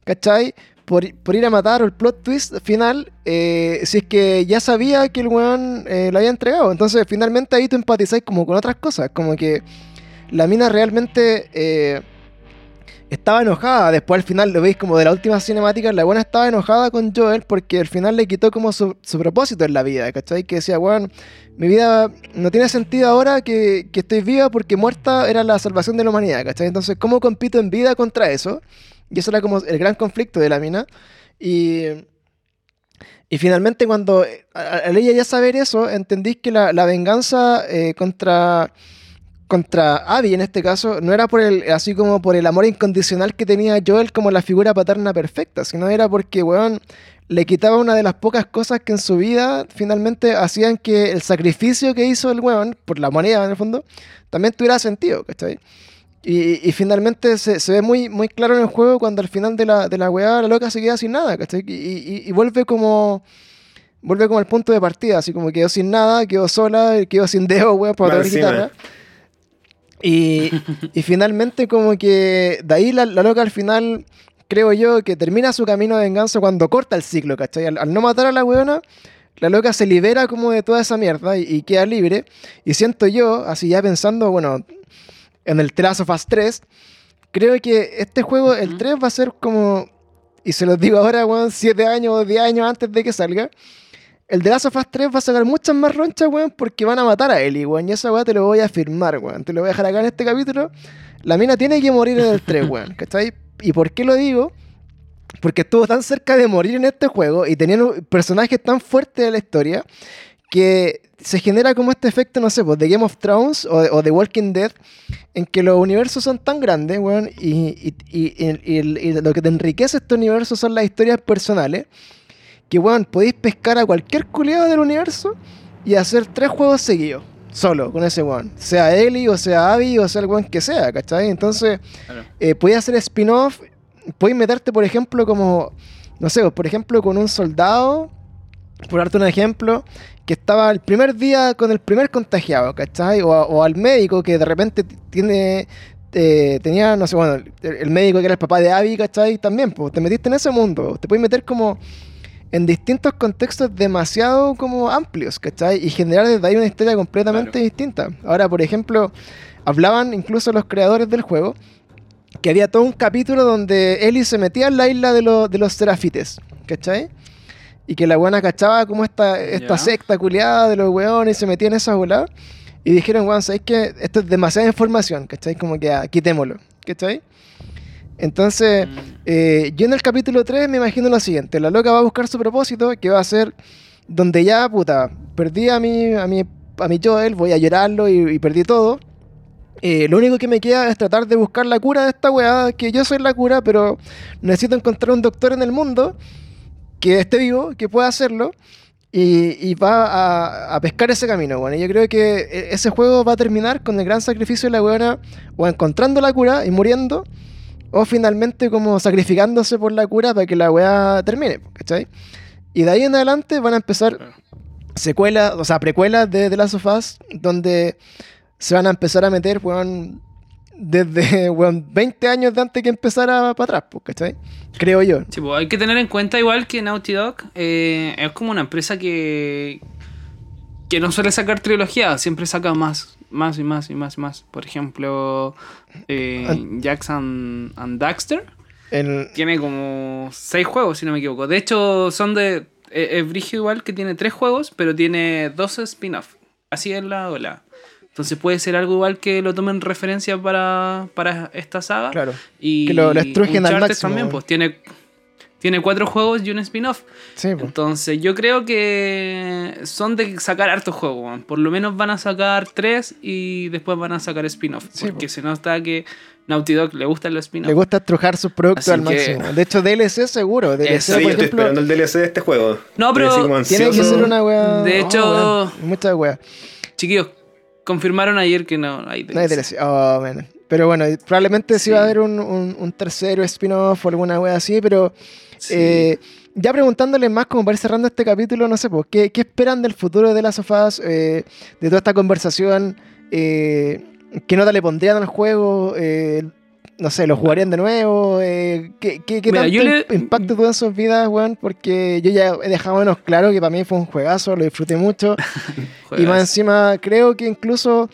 ¿cachai? Por, ir a matar o el plot twist final, eh, si es que ya sabía que el weón eh, lo había entregado. Entonces, finalmente ahí tú empatizáis como con otras cosas, como que la mina realmente estaba enojada. Después al final lo veis como de la última cinemática, la buena estaba enojada con Joel porque al final le quitó como su, propósito en la vida, ¿cachai? Que decía, bueno, mi vida no tiene sentido ahora que, estoy viva porque muerta era la salvación de la humanidad, ¿cachai? Entonces, ¿cómo compito en vida contra eso? Y eso era como el gran conflicto de la mina. Y, Y finalmente cuando al ella ya saber eso, entendís que la, venganza eh, contra, contra Abby en este caso no era por el, así como por el amor incondicional que tenía Joel como la figura paterna perfecta, sino era porque, weón, le quitaba una de las pocas cosas que en su vida finalmente hacían que el sacrificio que hizo el weón, por la moneda en el fondo, también tuviera sentido, ¿cachai? Y, y finalmente se, se, ve muy, muy claro en el juego cuando al final de la, de la weá la loca se queda sin nada, ¿cachai? Y, y, vuelve como vuelve como al punto de partida, así como quedó sin nada, quedó sola, quedó sin dedo, weón, para tocar guitarra. Y, y, finalmente como que de ahí la, la, loca al final, creo yo, que termina su camino de venganza cuando corta el ciclo, ¿cachai? Al, no matar a la weona, la loca se libera como de toda esa mierda y, y, queda libre. Y siento yo, así ya pensando, bueno, en el of Us 3. Creo que este juego, el 3, va a ser como, y se los digo ahora, weón, 7 años o 10 años antes de que salga. El The Last of Us 3 va a sacar muchas más ronchas, weón, porque van a matar a Ellie, weón. Y esa weón te lo voy a firmar, weón. Te lo voy a dejar acá en este capítulo. La mina tiene que morir en el 3, weón. ¿Cachai? ¿Y por qué lo digo? Porque estuvo tan cerca de morir en este juego y teniendo personajes tan fuertes de la historia que se genera como este efecto, no sé, pues, de Game of Thrones o, de Walking Dead, en que los universos son tan grandes, weón, y, lo que te enriquece este universo son las historias personales, que, weón, podéis pescar a cualquier culiado del universo y hacer tres juegos seguidos, solo, con ese weón. Sea Ellie, o sea Abby, o sea el weón que sea, ¿cachai? Entonces, eh, podéis hacer spin-off, podéis meterte, por ejemplo, como, no sé, por ejemplo, con un soldado por darte un ejemplo, que estaba el primer día con el primer contagiado, ¿cachai? O, al médico que de repente tiene, eh, tenía, no sé, bueno, el, médico que era el papá de Abby, ¿cachai? También, pues te metiste en ese mundo, te puedes meter como en distintos contextos demasiado como amplios, ¿cachai? Y generar desde ahí una historia completamente distinta. Ahora, por ejemplo, hablaban incluso los creadores del juego que había todo un capítulo donde Ellie se metía en la isla de, de los serafites, ¿cachai? y que la buena cachaba como esta, esta secta culiada de los weones y se metía en esa bola. Y dijeron, weón, ¿sabéis que esto es demasiada información? ¿Cachai? Como que ah, quitémoslo. ¿Cachai? Entonces, mm. eh, yo en el capítulo 3 me imagino lo siguiente: la loca va a buscar su propósito, que va a ser donde ya, puta, perdí a mi, a mi, a mi Joel, voy a llorarlo y, perdí todo. Eh, lo único que me queda es tratar de buscar la cura de esta weá, que yo soy la cura, pero necesito encontrar un doctor en el mundo que esté vivo, que pueda hacerlo. Y, va a, pescar ese camino, bueno. Y yo creo que e, ese juego va a terminar con el gran sacrificio de la weona, o encontrando la cura y muriendo, o finalmente como sacrificándose por la cura para que la weá termine, ¿cachai? Y de ahí en adelante van a empezar secuelas, o sea, precuelas de The Last of Us, donde se van a empezar a meter, weón, desde 20 años de antes que empezara para atrás, ¿cachai? Creo yo. Sí, pues hay que tener en cuenta igual que Naughty Dog eh, es como una empresa que que no suele sacar trilogía, siempre saca más, más y más y más y más. Por ejemplo, eh, Jackson and Daxter tiene como 6 juegos, si no me equivoco. De hecho, son de. Eh, es Brigio igual que tiene 3 juegos, pero tiene 12 spin-off. Así es la ola. Entonces puede ser algo igual que lo tomen referencia para, para esta saga. Claro. Y que lo, lo al máximo. también, pues tiene, tiene cuatro juegos y un spin-off. Sí, pues. Entonces yo creo que son de sacar hartos juegos. Por lo menos van a sacar tres y después van a sacar spin-off. porque pues. se nota que Naughty Dog le gusta el spin-off. Le gusta estrujar sus productos al máximo. De hecho, DLC seguro. DLC, sí, por estoy esperando el DLC de este juego. No, pero tiene que ser una wea. De hecho, oh, muchas weas. Chiquillos, Confirmaron ayer que no hay DLC. Oh, pero bueno, probablemente sí, va a haber un, tercero spin-off o alguna wea así, pero eh, ya preguntándoles más, como para ir cerrando este capítulo, no sé, pues, ¿qué, esperan del futuro de las sofás, eh, de toda esta conversación? Eh, ¿Qué nota le pondrían al juego? no sé, lo jugarían de nuevo. Eh, ¿Qué, qué, qué tanto impacto tuvo en sus vidas, weón? Porque yo ya he dejado menos claro que para mí fue un juegazo, lo disfruté mucho. y más encima, creo que incluso,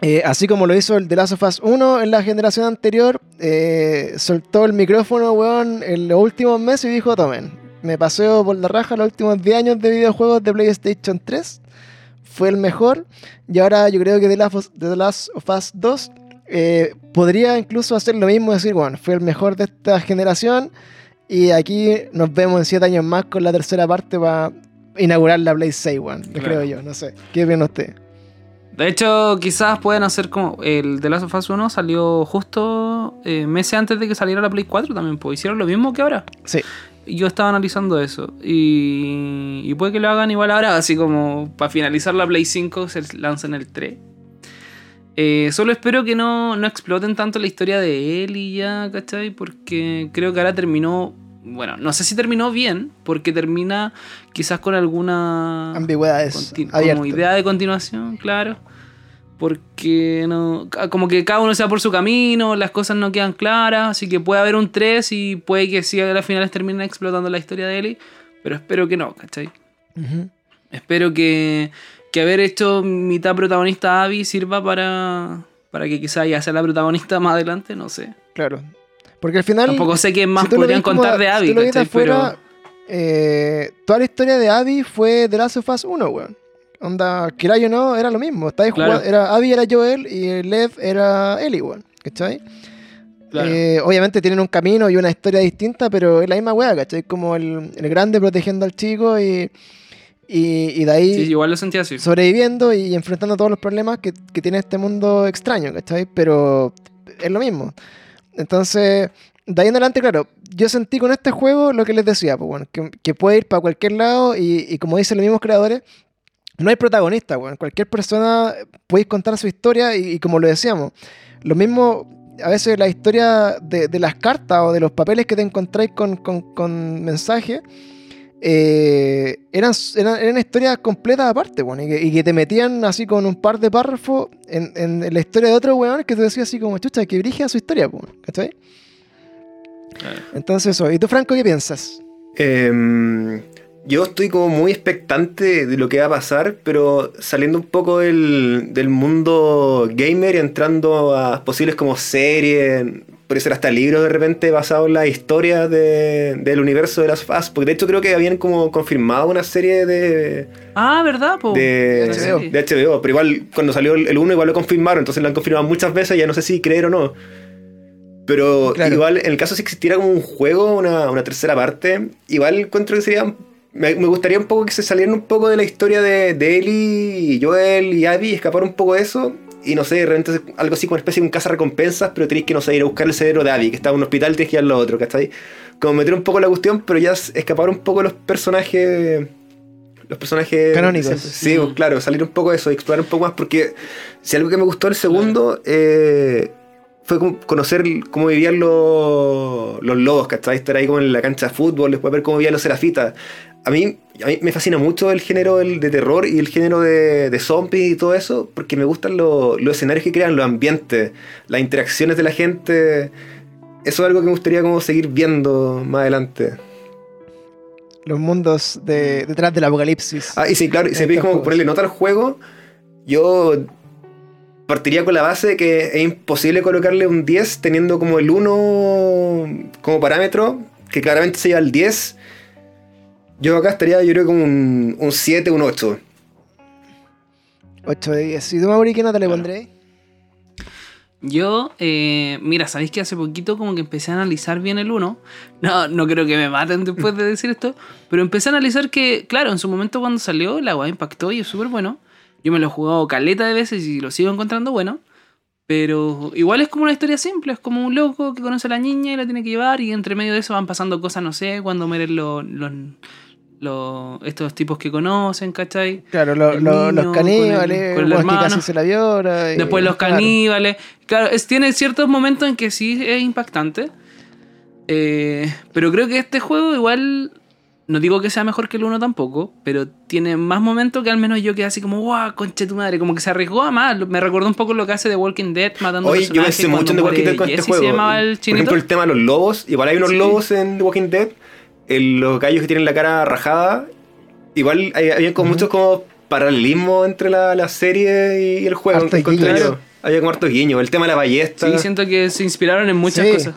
eh, así como lo hizo el The Last of Us 1 en la generación anterior, eh, soltó el micrófono, weón, en los últimos meses y dijo: Tomen, me paseo por la raja los últimos 10 años de videojuegos de PlayStation 3. Fue el mejor. Y ahora yo creo que The Last of Us 2 eh, podría incluso hacer lo mismo, decir, bueno, fue el mejor de esta generación Y aquí nos vemos en 7 años más con la tercera parte para inaugurar la Play 6, weón. Creo yo, no sé. ¿Qué viene usted? De hecho, quizás pueden hacer como. El The Last of Us 1 salió justo eh, meses antes de que saliera la Play 4 también, pues hicieron lo mismo que ahora. Sí. Yo estaba analizando eso. Y, y puede que lo hagan igual ahora, así como para finalizar la Play 5 se lancen el 3. Eh, solo espero que no, no exploten tanto la historia de él y ya, ¿cachai? Porque creo que ahora terminó bueno, no sé si terminó bien, porque termina quizás con alguna ambigüedades, como idea de continuación, claro. Porque no, como que cada uno se va por su camino, las cosas no quedan claras, así que puede haber un 3 y puede que sí a las finales termine explotando la historia de Ellie, pero espero que no, ¿cachai? Espero que, que haber hecho mitad protagonista Abby sirva para, para que quizás ya sea la protagonista más adelante, no sé. Claro, porque al final. Tampoco sé qué más podrían contar de Abby. Si afuera, eh, toda la historia de Abby fue de Last of Us 1, weón. Onda, quiera yo no, era lo mismo. era, Abby era Joel y Lev era Ellie, weón. ¿Cachai? Eh, obviamente tienen un camino y una historia distinta, pero es la misma weá, ¿cachai? Como el, grande protegiendo al chico y, y, de ahí. Sí, igual lo sentía así. Sobreviviendo y enfrentando todos los problemas que, que tiene este mundo extraño, ¿cachai? Pero es lo mismo. Entonces, de ahí en adelante, claro, yo sentí con este juego lo que les decía, pues, bueno, que, puede ir para cualquier lado y, como dicen los mismos creadores, no hay protagonista, bueno, cualquier persona puede contar su historia y, como lo decíamos, lo mismo, a veces la historia de, las cartas o de los papeles que te encontráis con, con mensajes eh, eran, eran, historias completas aparte, bueno, y que, te metían así con un par de párrafos en, la historia de otro weón que te decía así como, chucha, que a su historia, pues, ¿cachai? Entonces eso, ¿y tú Franco qué piensas? Em, yo estoy como muy expectante de lo que va a pasar, pero saliendo un poco del, del mundo gamer y entrando a posibles como series, puede ser hasta libros de repente basados en la historia del universo de las FAS. Porque de hecho creo que habían como confirmado una serie de. Ah, ¿verdad? De, HBO. de, HBO. Pero igual cuando salió el 1 igual lo confirmaron. Entonces lo han confirmado muchas veces. Ya no sé si creer o no. Pero igual, en el caso si existiera como un juego, una, tercera parte, igual encuentro que sería. Me, gustaría un poco que se salieran un poco de la historia de, de Ellie y Joel y Abby escapar un poco de eso y no sé, de repente algo así como una especie de un caza recompensas, pero tenéis que, no sé, ir a buscar el cerebro de Abby, que está en un hospital, tienes que ir al otro, ¿cachai? Como meter un poco la cuestión, pero ya escapar un poco los personajes. Los personajes. Canónicos. Sí, pues, claro, salir un poco de eso, explorar un poco más, porque si algo que me gustó el segundo. Eh, fue conocer cómo vivían los, los lobos, ¿cachai? Estar ahí como en la cancha de fútbol, después ver cómo vivían los serafitas a mí, a mí me fascina mucho el género de terror y el género de, de zombies y todo eso, porque me gustan los escenarios que crean, los ambientes, las interacciones de la gente. Eso es algo que me gustaría como seguir viendo más adelante. Los mundos de, detrás del apocalipsis. Ah, y sí, claro, y si como ponerle nota al juego, yo partiría con la base de que es imposible colocarle un 10 teniendo como el 1 como parámetro, que claramente se lleva al 10 yo acá estaría, yo creo, como un, un 7, un 8. 8 de 10. ¿Y tú, Mauri, qué nota le pondré? Yo, eh, mira, sabéis que hace poquito como que empecé a analizar bien el 1. No, no creo que me maten después de decir esto, pero empecé a analizar que, claro, en su momento cuando salió, la agua impactó y es súper bueno. Yo me lo he jugado caleta de veces y lo sigo encontrando bueno. Pero igual es como una historia simple, es como un loco que conoce a la niña y la tiene que llevar y entre medio de eso van pasando cosas, no sé, cuando mueren los, los, estos tipos que conocen, ¿cachai? Claro, los caníbales, con el, que casi se la viola. Después los caníbales. Claro, es, tiene ciertos momentos en que sí es impactante. Eh, pero creo que este juego igual. No digo que sea mejor que el 1 tampoco, pero tiene más momentos que al menos yo quedé así como, guau, conche tu madre, como que se arriesgó a más. Me recordó un poco lo que hace The Walking Dead matando Oye, yo pensé mucho en The Walking Dead con este juego. Por ejemplo, el tema de los lobos, igual hay unos lobos en The Walking Dead los gallos que tienen la cara rajada, igual hay, había como muchos como paralelismo entre la, serie y el juego. Había como hartos guiños. El tema de la ballesta. Sí, siento que se inspiraron en muchas cosas.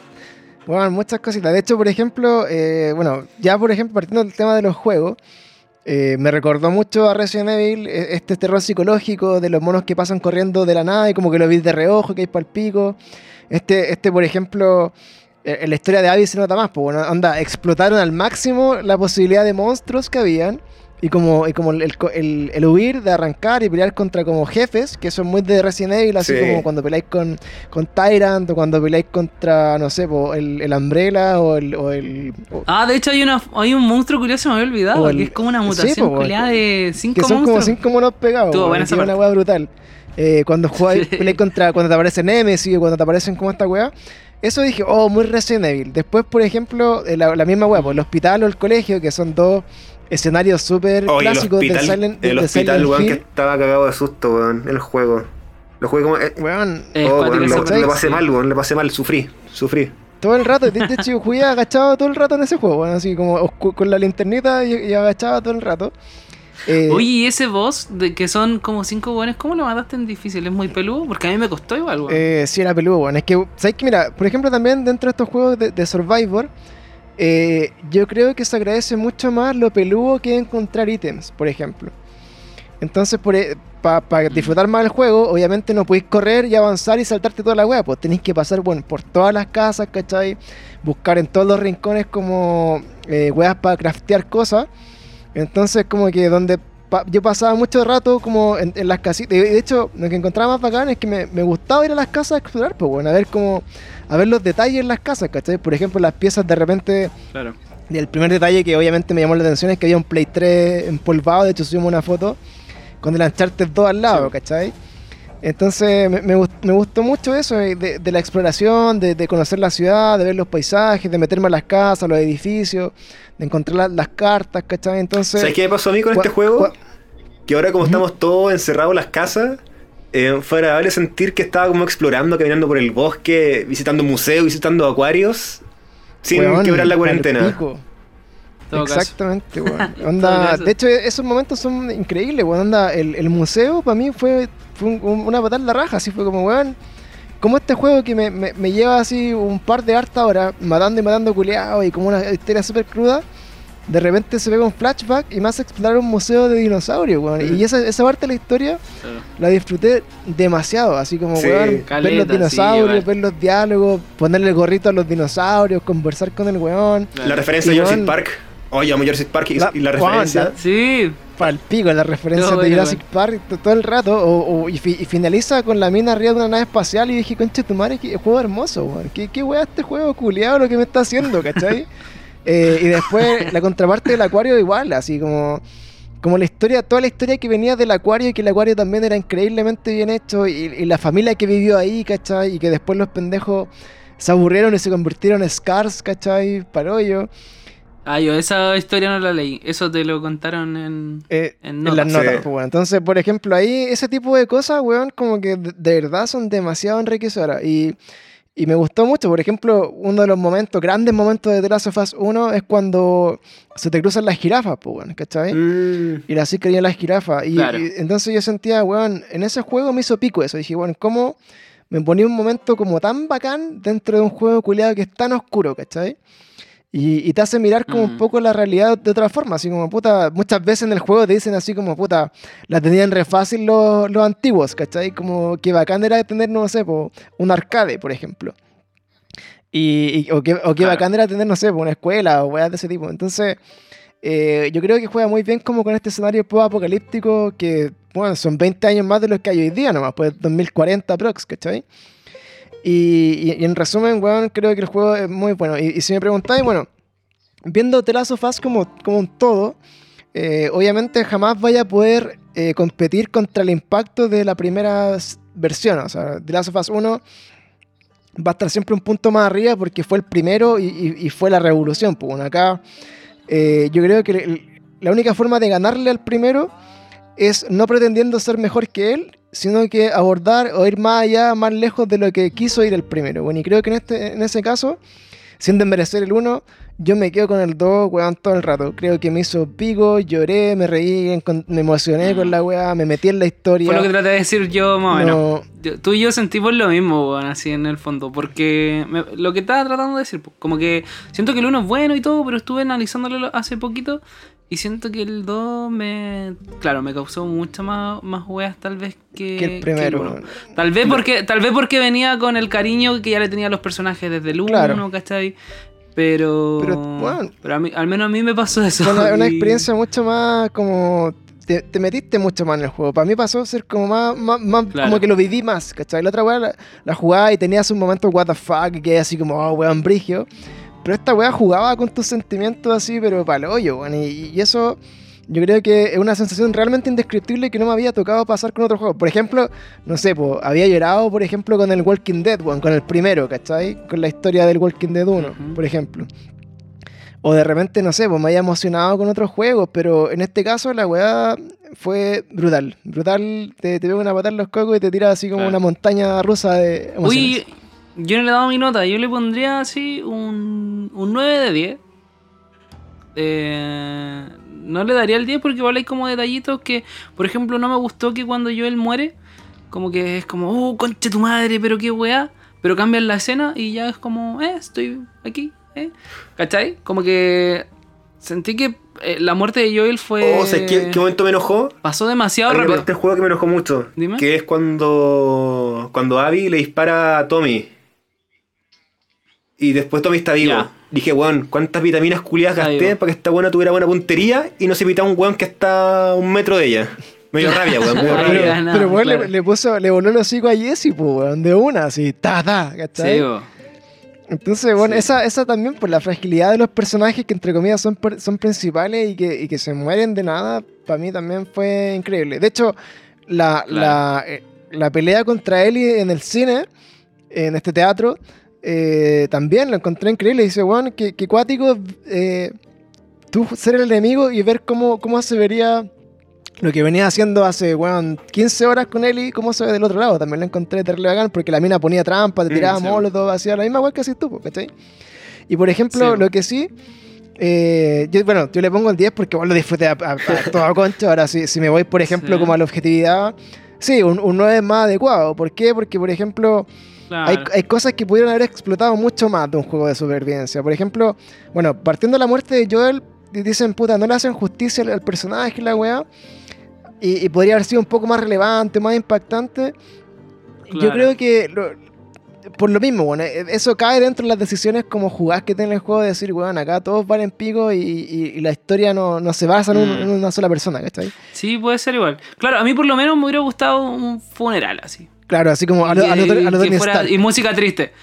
Bueno, muchas cositas. De hecho, por ejemplo, eh, bueno, ya por ejemplo, partiendo del tema de los juegos, eh, me recordó mucho a Resident Evil, e, este terror psicológico de los monos que pasan corriendo de la nada y como que lo ves de reojo, que hay para el pico. Este, este, por ejemplo, eh, en la historia de Abby se nota más, pues bueno, onda, explotaron al máximo la posibilidad de monstruos que habían. Y como, y como el, el, el, huir de arrancar y pelear contra como jefes, que son muy de Resident Evil, así como cuando peleáis con, con Tyrant o cuando peleáis contra, no sé, el, el Umbrella o el... O el ah, de hecho hay, una, hay un monstruo curioso, me había olvidado, que es como una mutación de cinco Que son como cinco monos pegados, es una hueá brutal. Eh, cuando jugáis, peleáis contra, cuando te aparece Nemesis o cuando te aparecen como esta weá, eso dije, oh, muy Resident Evil. Después, por ejemplo, eh, la, misma weá, pues, el hospital o el colegio, que son dos escenarios súper clásicos del Silent El hospital, weón, que estaba cagado de susto, weón, el juego. Lo jugué como. Eh, weón, oh, le pasé mal, weón, le pasé mal, sufrí, sufrí. Todo el rato, de hecho, jugué agachado todo el rato en ese juego, weón, así como con la linternita y, agachado todo el rato. Eh, Oye, ¿y ese boss de que son como cinco weones, cómo lo mataste en difícil? ¿Es muy peludo? Porque a mí me costó igual, weón. Eh, sí, era peludo, weón. Es que, ¿sabes qué? Mira, por ejemplo, también dentro de estos juegos de, de Survivor, eh, yo creo que se agradece mucho más lo peludo que encontrar ítems, por ejemplo. Entonces, e, para mm. disfrutar más el juego, obviamente no podéis correr y avanzar y saltarte toda la wea, pues tenéis que pasar bueno, por todas las casas, ¿cachai? Buscar en todos los rincones como eh, weas para craftear cosas. Entonces, como que donde yo pasaba mucho rato como en, las casitas. De hecho, lo que encontraba más bacán es que me, gustaba ir a las casas a explorar, pues bueno, a ver cómo, a ver los detalles en las casas, ¿cachai? Por ejemplo, las piezas de repente. Claro. Y el primer detalle que obviamente me llamó la atención es que había un Play 3 empolvado, de hecho subimos una foto con el Uncharted 2 al lado, ¿cachai? Entonces me, me, gustó mucho eso, eh, de, la exploración, de, conocer la ciudad, de ver los paisajes, de meterme a las casas, los edificios, de encontrar las cartas, ¿cachai? Entonces... ¿Sabes qué me pasó a mí con este juego? Que ahora como estamos todos encerrados en las casas, eh, fue agradable sentir que estaba como explorando, caminando por el bosque, visitando museos, visitando acuarios, sin quebrar la cuarentena. Exactamente, weón. Onda, de hecho, esos momentos son increíbles, weón. Onda, el, el museo para mí fue, fue una patada en la raja, así fue como, weón. Como este juego que me, me, lleva así un par de harta horas matando y matando culeados y como una historia súper cruda de repente se ve un flashback y más explorar un museo de dinosaurios, weón. Y esa, esa parte de la historia la disfruté demasiado, así como, weón, ver los dinosaurios, ver los diálogos, ponerle el gorrito a los dinosaurios, conversar con el weón. La referencia a Jurassic Park. Oye, amo Jurassic Park y la, referencia. sí. Para el pico, la referencia de Jurassic Park todo el rato. O, y, finaliza con la mina arriba de una nave espacial y dije, concha tu madre, qué juego hermoso, weón. ¿Qué, qué weón este juego culiado lo que me está haciendo, ¿cachai? Eh, y después la contraparte del acuario igual, así como, como la historia, toda la historia que venía del acuario y que el acuario también era increíblemente bien hecho y, la familia que vivió ahí, ¿cachai? Y que después los pendejos se aburrieron y se convirtieron en Scars, ¿cachai? Parollo. Ah, yo esa historia no la leí. Eso te lo contaron en, eh, en, las notas. Pues, Entonces, por ejemplo, ahí ese tipo de cosas, weón, como que de, de verdad son demasiado enriquecedoras. Y y me gustó mucho, por ejemplo, uno de los momentos, grandes momentos de The Last of Us 1 es cuando se te cruzan las jirafas, pues, bueno, ¿cachai? Mm. Y así querían las jirafas. Y, entonces yo sentía, weón, en ese juego me hizo pico eso. dije, bueno, ¿cómo me ponía un momento como tan bacán dentro de un juego culiado que es tan oscuro, ¿cachai? Y, te hace mirar como un mm. poco la realidad de otra forma, así como puta, muchas veces en el juego te dicen así como puta, la tenían re fácil los, antiguos, ¿cachai? Como que bacán era tener, no sé, un arcade, por ejemplo. Y, o que, o bacán era tener, no sé, una escuela o weas de ese tipo. Entonces, eh, yo creo que juega muy bien como con este escenario post-apocalíptico que, bueno, son 20 años más de los que hay hoy día nomás, pues 2040 prox, ¿cachai? Y, en resumen, weón, creo que el juego es muy bueno. Y, si me preguntáis, bueno, viendo The Last of Us como, como un todo, eh, obviamente jamás vaya a poder eh, competir contra el impacto de la primera versión. O sea, The Last of Us 1 va a estar siempre un punto más arriba porque fue el primero y, fue la revolución. Pues acá eh, yo creo que la única forma de ganarle al primero es no pretendiendo ser mejor que él sino que abordar o ir más allá, más lejos de lo que quiso ir el primero. Bueno, y creo que en, este, en ese caso, sin desmerecer el uno, yo me quedo con el 2, weón, todo el rato. Creo que me hizo pico, lloré, me reí, me emocioné con la weá, me metí en la historia. Fue lo que traté de decir yo, más o menos. Tú y yo sentimos lo mismo, weón, así en el fondo. Porque lo que estaba tratando de decir, como que siento que el 1 es bueno y todo, pero estuve analizándolo hace poquito y siento que el 2 me. Claro, me causó muchas más, más weas tal vez que, que el primero. tal, vez porque, tal vez porque venía con el cariño que ya le tenía a los personajes desde el 1, claro. ¿cachai? Pero. Pero, bueno, pero a mí, al menos a mí me pasó eso. Una, una experiencia mucho más como. Te, metiste mucho más en el juego. Para mí pasó a ser como más, más, como que lo viví más, ¿cachai? La otra weá la, la, jugaba y tenías un momento what the fuck, que así como, oh, weón, brigio. Pero esta weá jugaba con tus sentimientos así, pero para el hoyo, weón. Y, eso yo creo que es una sensación realmente indescriptible que no me había tocado pasar con otro juego. Por ejemplo, no sé, pues, había llorado, por ejemplo, con el Walking Dead, weón, con el primero, ¿cachai? Con la historia del Walking Dead 1, por ejemplo. O de repente, no sé, pues me había emocionado con otros juegos, pero en este caso la weá fue brutal. Brutal, te, te una a patar los cocos y te tira así como una montaña rusa de emociones. Uy, yo no le he dado mi nota, yo le pondría así un, un 9 de 10. Eh, no le daría el 10 porque igual hay como detallitos que, por ejemplo, no me gustó que cuando Joel muere, como que es como, oh, concha tu madre, pero qué weá. Pero cambian la escena y ya es como, eh, estoy aquí, eh. ¿Cachai? Como que sentí que eh, la muerte de Joel fue. Oh, ¿qué, momento me enojó? Pasó demasiado rápido. Este juego que me enojó mucho. Dime. Que es cuando. Cuando Abby le dispara a Tommy. Y después Tommy está vivo. Dije, weón, ¿cuántas vitaminas culiadas gasté para que esta buena tuviera buena puntería y no se pita un weón que está a un metro de ella? Me dio rabia, weón, me dio rabia. pero weón le, puso, le voló el hocico a Jesse, pues, weón, de una, así, ta, ta, ¿cachai? Sí, Entonces, bueno, esa, esa también, por la fragilidad de los personajes que entre comillas son, son principales y que, y que se mueren de nada, para mí también fue increíble. De hecho, la, la, eh, la pelea contra Ellie en el cine, en este teatro, eh, también lo encontré increíble. Dice, bueno, que, cuático eh, tú ser el enemigo y ver cómo, cómo se vería lo que venía haciendo hace, bueno, 15 horas con él y cómo se ve del otro lado. También lo encontré terrible bacán porque la mina ponía trampa, te mm, tiraba mm, todo hacía la misma igual que así tú, ¿cachai? Y por ejemplo, lo que sí, eh, yo, bueno, yo le pongo el 10 porque lo disfruté a, toda concha. Ahora, si, si me voy, por ejemplo, como a la objetividad, sí, un, un 9 es más adecuado. ¿Por qué? Porque, por ejemplo, hay, cosas que pudieron haber explotado mucho más de un juego de supervivencia. Por ejemplo, bueno, partiendo de la muerte de Joel, dicen, puta, no le hacen justicia al, personaje, la weá. Y, podría haber sido un poco más relevante, más impactante. Yo creo que por lo mismo, bueno, e, eso cae dentro de las decisiones como jugás que tiene el juego de decir, weón, acá todos valen pico y, la historia no, se basa en, mm. una sola persona, ¿cachai? Sí, puede ser igual. Claro, a mí por lo menos me hubiera gustado un funeral así. Claro, así como a, lo, y, música triste.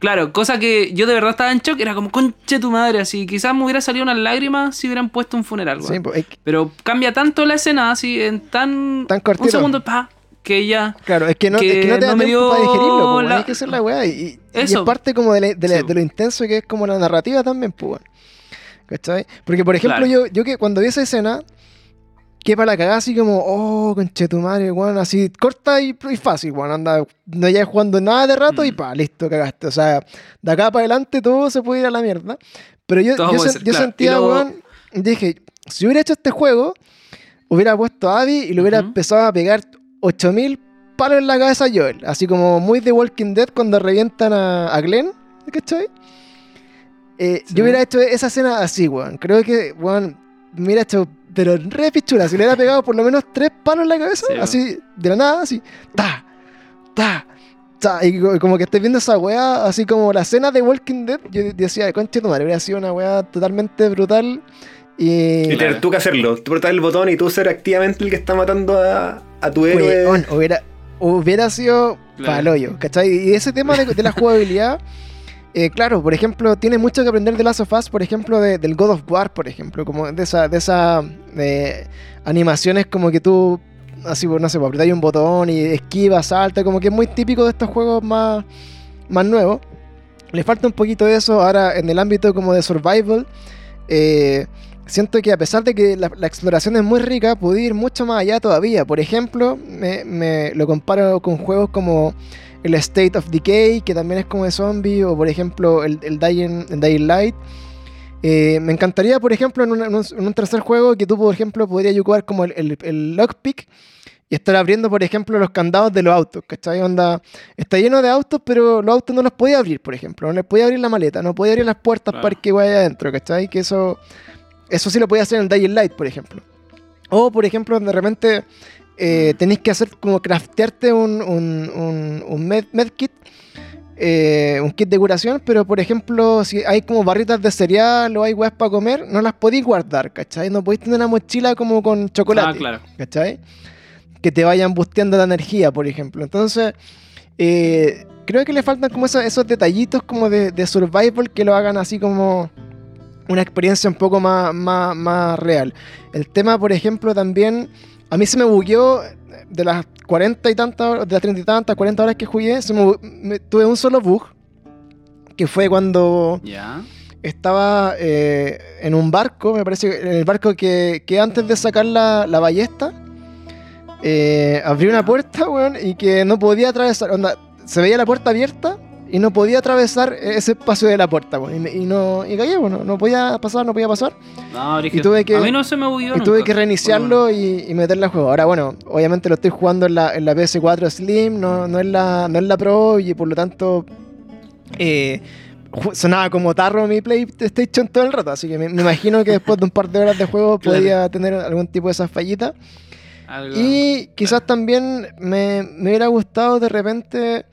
Claro, cosa que yo de verdad estaba en shock, era como, conche tu madre, así. Quizás me hubiera salido unas lágrimas si hubieran puesto un funeral, sí, pues, Pero cambia tanto la escena, así, en tan. Tan cortito. Un segundo, pa, que ya. Claro, es que no, es que no te da tiempo para digerirlo, pues, hay que hacer la weá. Y, es parte como de, lo intenso que es como la narrativa también, pues, ¿Cachai? Porque, por ejemplo, yo, yo que cuando vi esa escena, que para la cagada así como, oh, conche tu madre, weón, así corta y, fácil, weón, anda, no ya jugando nada de rato y mm. pa, listo, cagaste. O sea, de acá para adelante todo se puede ir a la mierda. Pero yo, yo, sentía, weón, dije, si hubiera hecho este juego, hubiera puesto a Abby y le hubiera empezado a pegar 8000 palos en la cabeza a Joel. Así como muy de Walking Dead cuando revientan a, a Glenn, ¿cachai? Eh, Yo hubiera hecho esa escena así, weón. Creo que, weón, me hubiera hecho pero re pichula. Si le hubiera pegado por lo menos tres palos en la cabeza, así, de la nada, así, ta, ta, ta. Y como que estés viendo esa weá, así como la escena de Walking Dead, yo decía, concha tu madre, hubiera sido una weá totalmente brutal. Y, y tener tú que hacerlo, tú apretar el botón y tú ser activamente el que está matando a, a tu héroe. hubiera, hubiera sido claro. hoyo, ¿cachai? Y ese tema de, de la jugabilidad. Eh, claro, por ejemplo, tiene mucho que aprender de Last of Us, por ejemplo, del God of War, por ejemplo, como de esa, de esa animaciones como que tú, así, no sé, pues, apretas un botón y esquiva, salta, como que es muy típico de estos juegos más, más nuevos. Le falta un poquito de eso ahora en el ámbito como de survival. Eh, siento que a pesar de que la, exploración es muy rica, pude ir mucho más allá todavía. Por ejemplo, me, me lo comparo con juegos como el State of Decay, que también es como de zombie, o por ejemplo el, el, Dying, Light, Eh, me encantaría, por ejemplo, en, un, tercer juego que tú, por ejemplo, podrías jugar como el, el, lockpick y estar abriendo, por ejemplo, los candados de los autos, ¿cachai? Onda, está lleno de autos, pero los autos no los podía abrir, por ejemplo. No les podía abrir la maleta, no podía abrir las puertas para que vaya adentro, ¿cachai? Que eso, eso sí lo podía hacer en el Dying Light, por ejemplo. O, por ejemplo, de repente eh, tenéis que hacer como craftearte un, un, un, med, medkit, eh, un kit de curación, pero por ejemplo, si hay como barritas de cereal o hay weas para comer, no las podéis guardar, ¿cachai? No podéis tener una mochila como con chocolate, ah, claro. ¿cachai? Que te vayan busteando la energía, por ejemplo. Entonces, eh, creo que le faltan como esos, esos detallitos como de, de, survival que lo hagan así como una experiencia un poco más, más, más real. El tema, por ejemplo, también a mí se me bugueó de las 40 y tantas horas, de las 30 y tantas, 40 horas que jugué, tuve un solo bug, que fue cuando estaba eh, en un barco, me parece, en el barco que, antes de sacar la, ballesta, eh, abrí una puerta, weón, y que no podía atravesar, se veía la puerta abierta, y no podía atravesar ese espacio de la puerta, y, no y caí, bueno, no podía pasar, no podía pasar. No, y tuve que, a mí no se me bugueó Y tuve que reiniciarlo y, meterle al juego. Ahora, bueno, obviamente lo estoy jugando en la, en la PS4 Slim, no, no, es la, no es la Pro y por lo tanto eh, sonaba como tarro mi PlayStation todo el rato, así que me, imagino que después de un par de horas de juego podía tener algún tipo de esas fallitas. Y quizás también me, me hubiera gustado de repente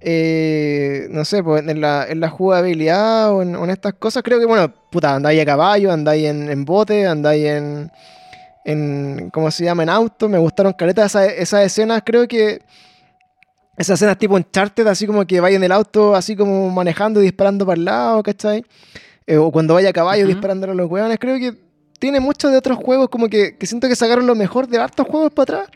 eh, no sé, pues en la, en la jugabilidad o en, estas cosas, creo que, bueno, puta, andáis a caballo, andáis en, en bote, andáis en, en, ¿cómo se llama?, en auto, me gustaron caletas esas, esas escenas, creo que esas escenas tipo Uncharted, así como que vaya en el auto, así como manejando y disparando para el lado, ¿cachai? Eh, o cuando vaya a caballo disparando a los hueones, creo que tiene muchos de otros juegos, como que, que siento que sacaron lo mejor de hartos juegos para atrás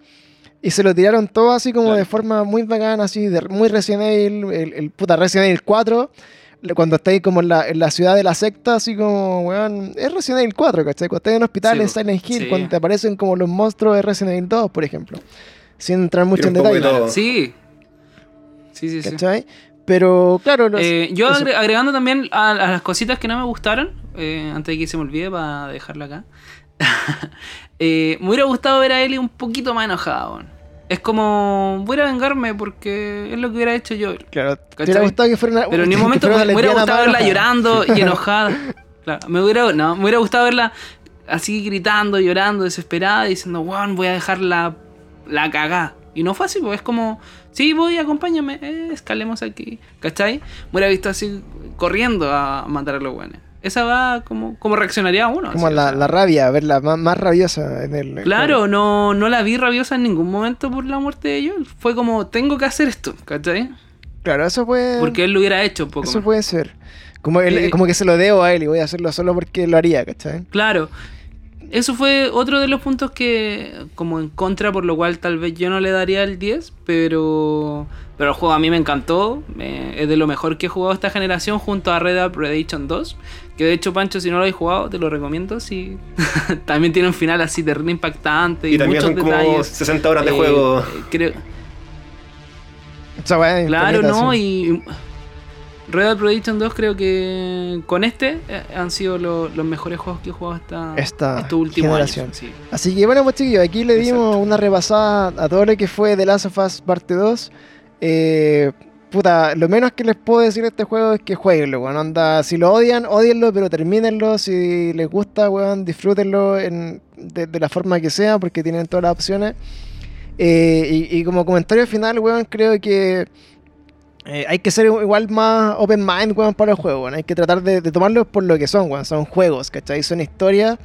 y se lo tiraron todo así como de forma muy bacana, así, de, muy Resident Evil, el, puta Resident Evil 4, cuando estáis como en la, en la, ciudad de la secta, así como, weón, es Resident Evil 4, ¿cachai? Cuando estáis en un hospital en Silent Hill, cuando te aparecen como los monstruos de Resident Evil 2, por ejemplo. Sin entrar mucho en detalle. sí. Sí, sí, ¿cachai? Pero claro, eh, yo agregando también a, las cositas que no me gustaron, eh, antes de que se me olvide para dejarla acá. Eh, me hubiera gustado ver a Ellie un poquito más enojada, Es como, voy a vengarme porque es lo que hubiera hecho yo. Claro, te hubiera gustado que fuera una, Pero en ningún momento me hubiera gustado verla llorando y enojada. Claro, me hubiera, no, me hubiera gustado verla así gritando, llorando, desesperada, diciendo, wow, voy a dejar la, la cagá. Y no fue así, porque es como, sí, voy, acompáñame, eh, escalemos aquí. ¿Cachai? Me hubiera visto así corriendo a matar a los guanes esa va como, como reaccionaría uno. Como la, la, rabia, verla más, más, rabiosa en el. Claro, no, no la vi rabiosa en ningún momento por la muerte de ellos. Fue como, tengo que hacer esto, ¿cachai? Claro, eso puede. Porque él lo hubiera hecho un poco. Eso puede ser. Como, como que se lo debo a él y voy a hacerlo solo porque lo haría, ¿cachai? Claro. Eso fue otro de los puntos que, como en contra, por lo cual tal vez yo no le daría el 10, pero, pero el juego a mí me encantó. es de lo mejor que he jugado esta generación junto a Red Dead Redemption 2. Que de hecho, Pancho, si no lo has jugado, te lo recomiendo. Sí. también tiene un final así terrible impactante. Y, también son como 60 horas de juego. Creo... claro, ¿no? Y Red Dead Redemption 2 creo que con este eh, han sido los mejores juegos que he jugado hasta esta última generación. Así que bueno, pues chiquillos, aquí le dimos una repasada a todo lo que fue The Last of Us Parte 2. Eh, puta, lo menos que les puedo decir de este juego es que jueguenlo, weón. Anda, si lo odian, odienlo, pero termínenlo. Si les gusta, weón, disfrútenlo de, la forma que sea, porque tienen todas las opciones. Eh, y, como comentario final, weón, creo que eh, hay que ser igual más open mind, weón, para los juegos, Hay que tratar de, tomarlos por lo que son, weón. Son juegos, ¿cachai? Son historias.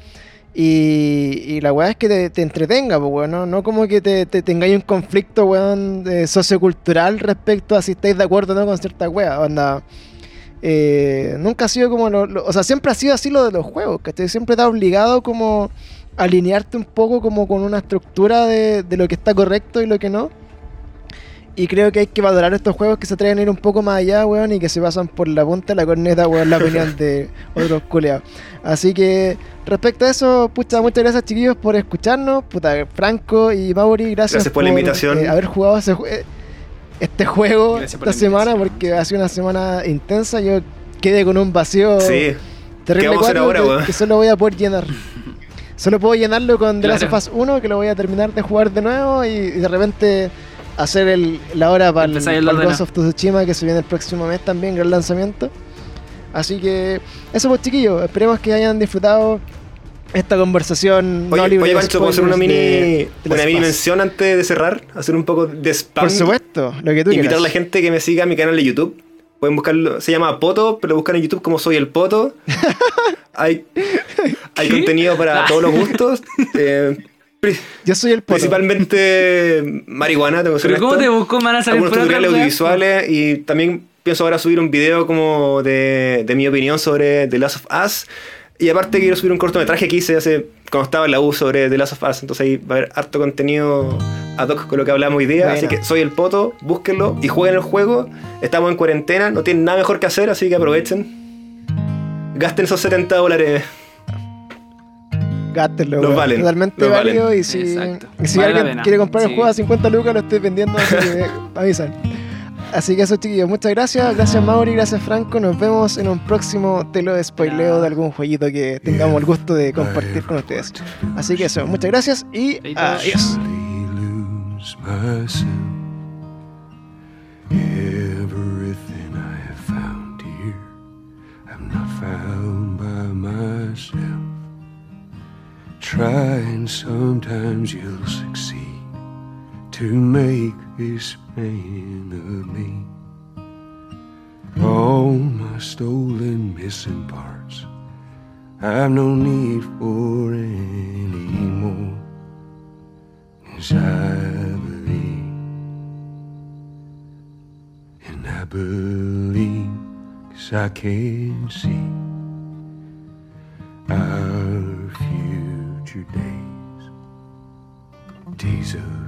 Y, la weá es que te, entretenga, pues, weón. ¿no? como que te, tengáis un conflicto, weón, sociocultural respecto a si estáis de acuerdo o no con cierta weá. Onda. Eh, nunca ha sido como O sea, siempre ha sido así lo de los juegos, ¿cachai? Siempre te ha obligado como alinearte un poco como con una estructura de, de lo que está correcto y lo que no. Y creo que hay que valorar estos juegos que se atreven a ir un poco más allá, weón, y que se pasan por la punta de la corneta, weón, la opinión de otros culeados. Así que, respecto a eso, pucha, muchas gracias, chiquillos, por escucharnos. Puta, Franco y Mauri, gracias, por, la invitación. Eh, haber jugado eh, este juego esta semana, porque ha sido una semana intensa. Yo quedé con un vacío Terrible ¿Qué vamos a hacer 4 ahora, que, weón? que solo voy a poder llenar. Solo puedo llenarlo con The Last of. Us 1, que lo voy a terminar de jugar de nuevo y, y de repente hacer el, la hora para el, el para. Ghost of Tsushima que se viene el próximo mes también, gran lanzamiento. Así que eso pues chiquillos, esperemos que hayan disfrutado esta conversación no Oye, libre oye Pancho, ¿puedo hacer una mini, de- una mini mención antes de cerrar? Hacer un poco de spam. Por supuesto, lo que tú Invitar a quieras. la gente que me siga a mi canal de YouTube. Pueden buscarlo, se llama Poto, pero lo buscan en YouTube como Soy el Poto. hay hay contenido para Ah. todos los gustos. Eh, Yo soy el poto. principalmente marihuana, tengo que ser ¿Pero cómo te buscó? ¿Me van a salir Algunos tutoriales audiovisuales y también pienso ahora subir un video como de, de mi opinión sobre The Last of Us. Y aparte quiero subir un cortometraje que hice hace cuando estaba en la U sobre The Last of Us. Entonces ahí va a haber harto contenido ad hoc con lo que hablamos hoy día. Así que soy el poto, búsquenlo y jueguen el juego. Estamos en cuarentena, no tienen nada mejor que hacer, así que aprovechen. Gasten esos 70 dólares. Gástenlo, Los valen, Totalmente los válido. valen. Y si, Exacto. y si Vale la alguien quiere comprar el juego a 50 lucas, lo estoy vendiendo. Así que avisan. Así que eso, chiquillos. Muchas gracias. Gracias, Mauri. Gracias, Franco. Nos vemos en un próximo telo de spoileo de algún jueguito que tengamos el gusto de compartir con ustedes. Así que eso. Muchas gracias y adiós. lose myself. Everything I have found here, I've not found by myself. Try and sometimes you'll succeed to make this man of me. All my stolen missing parts, I've no need for any more. Cause I believe, and I believe, cause I can see our future days, days of you and me.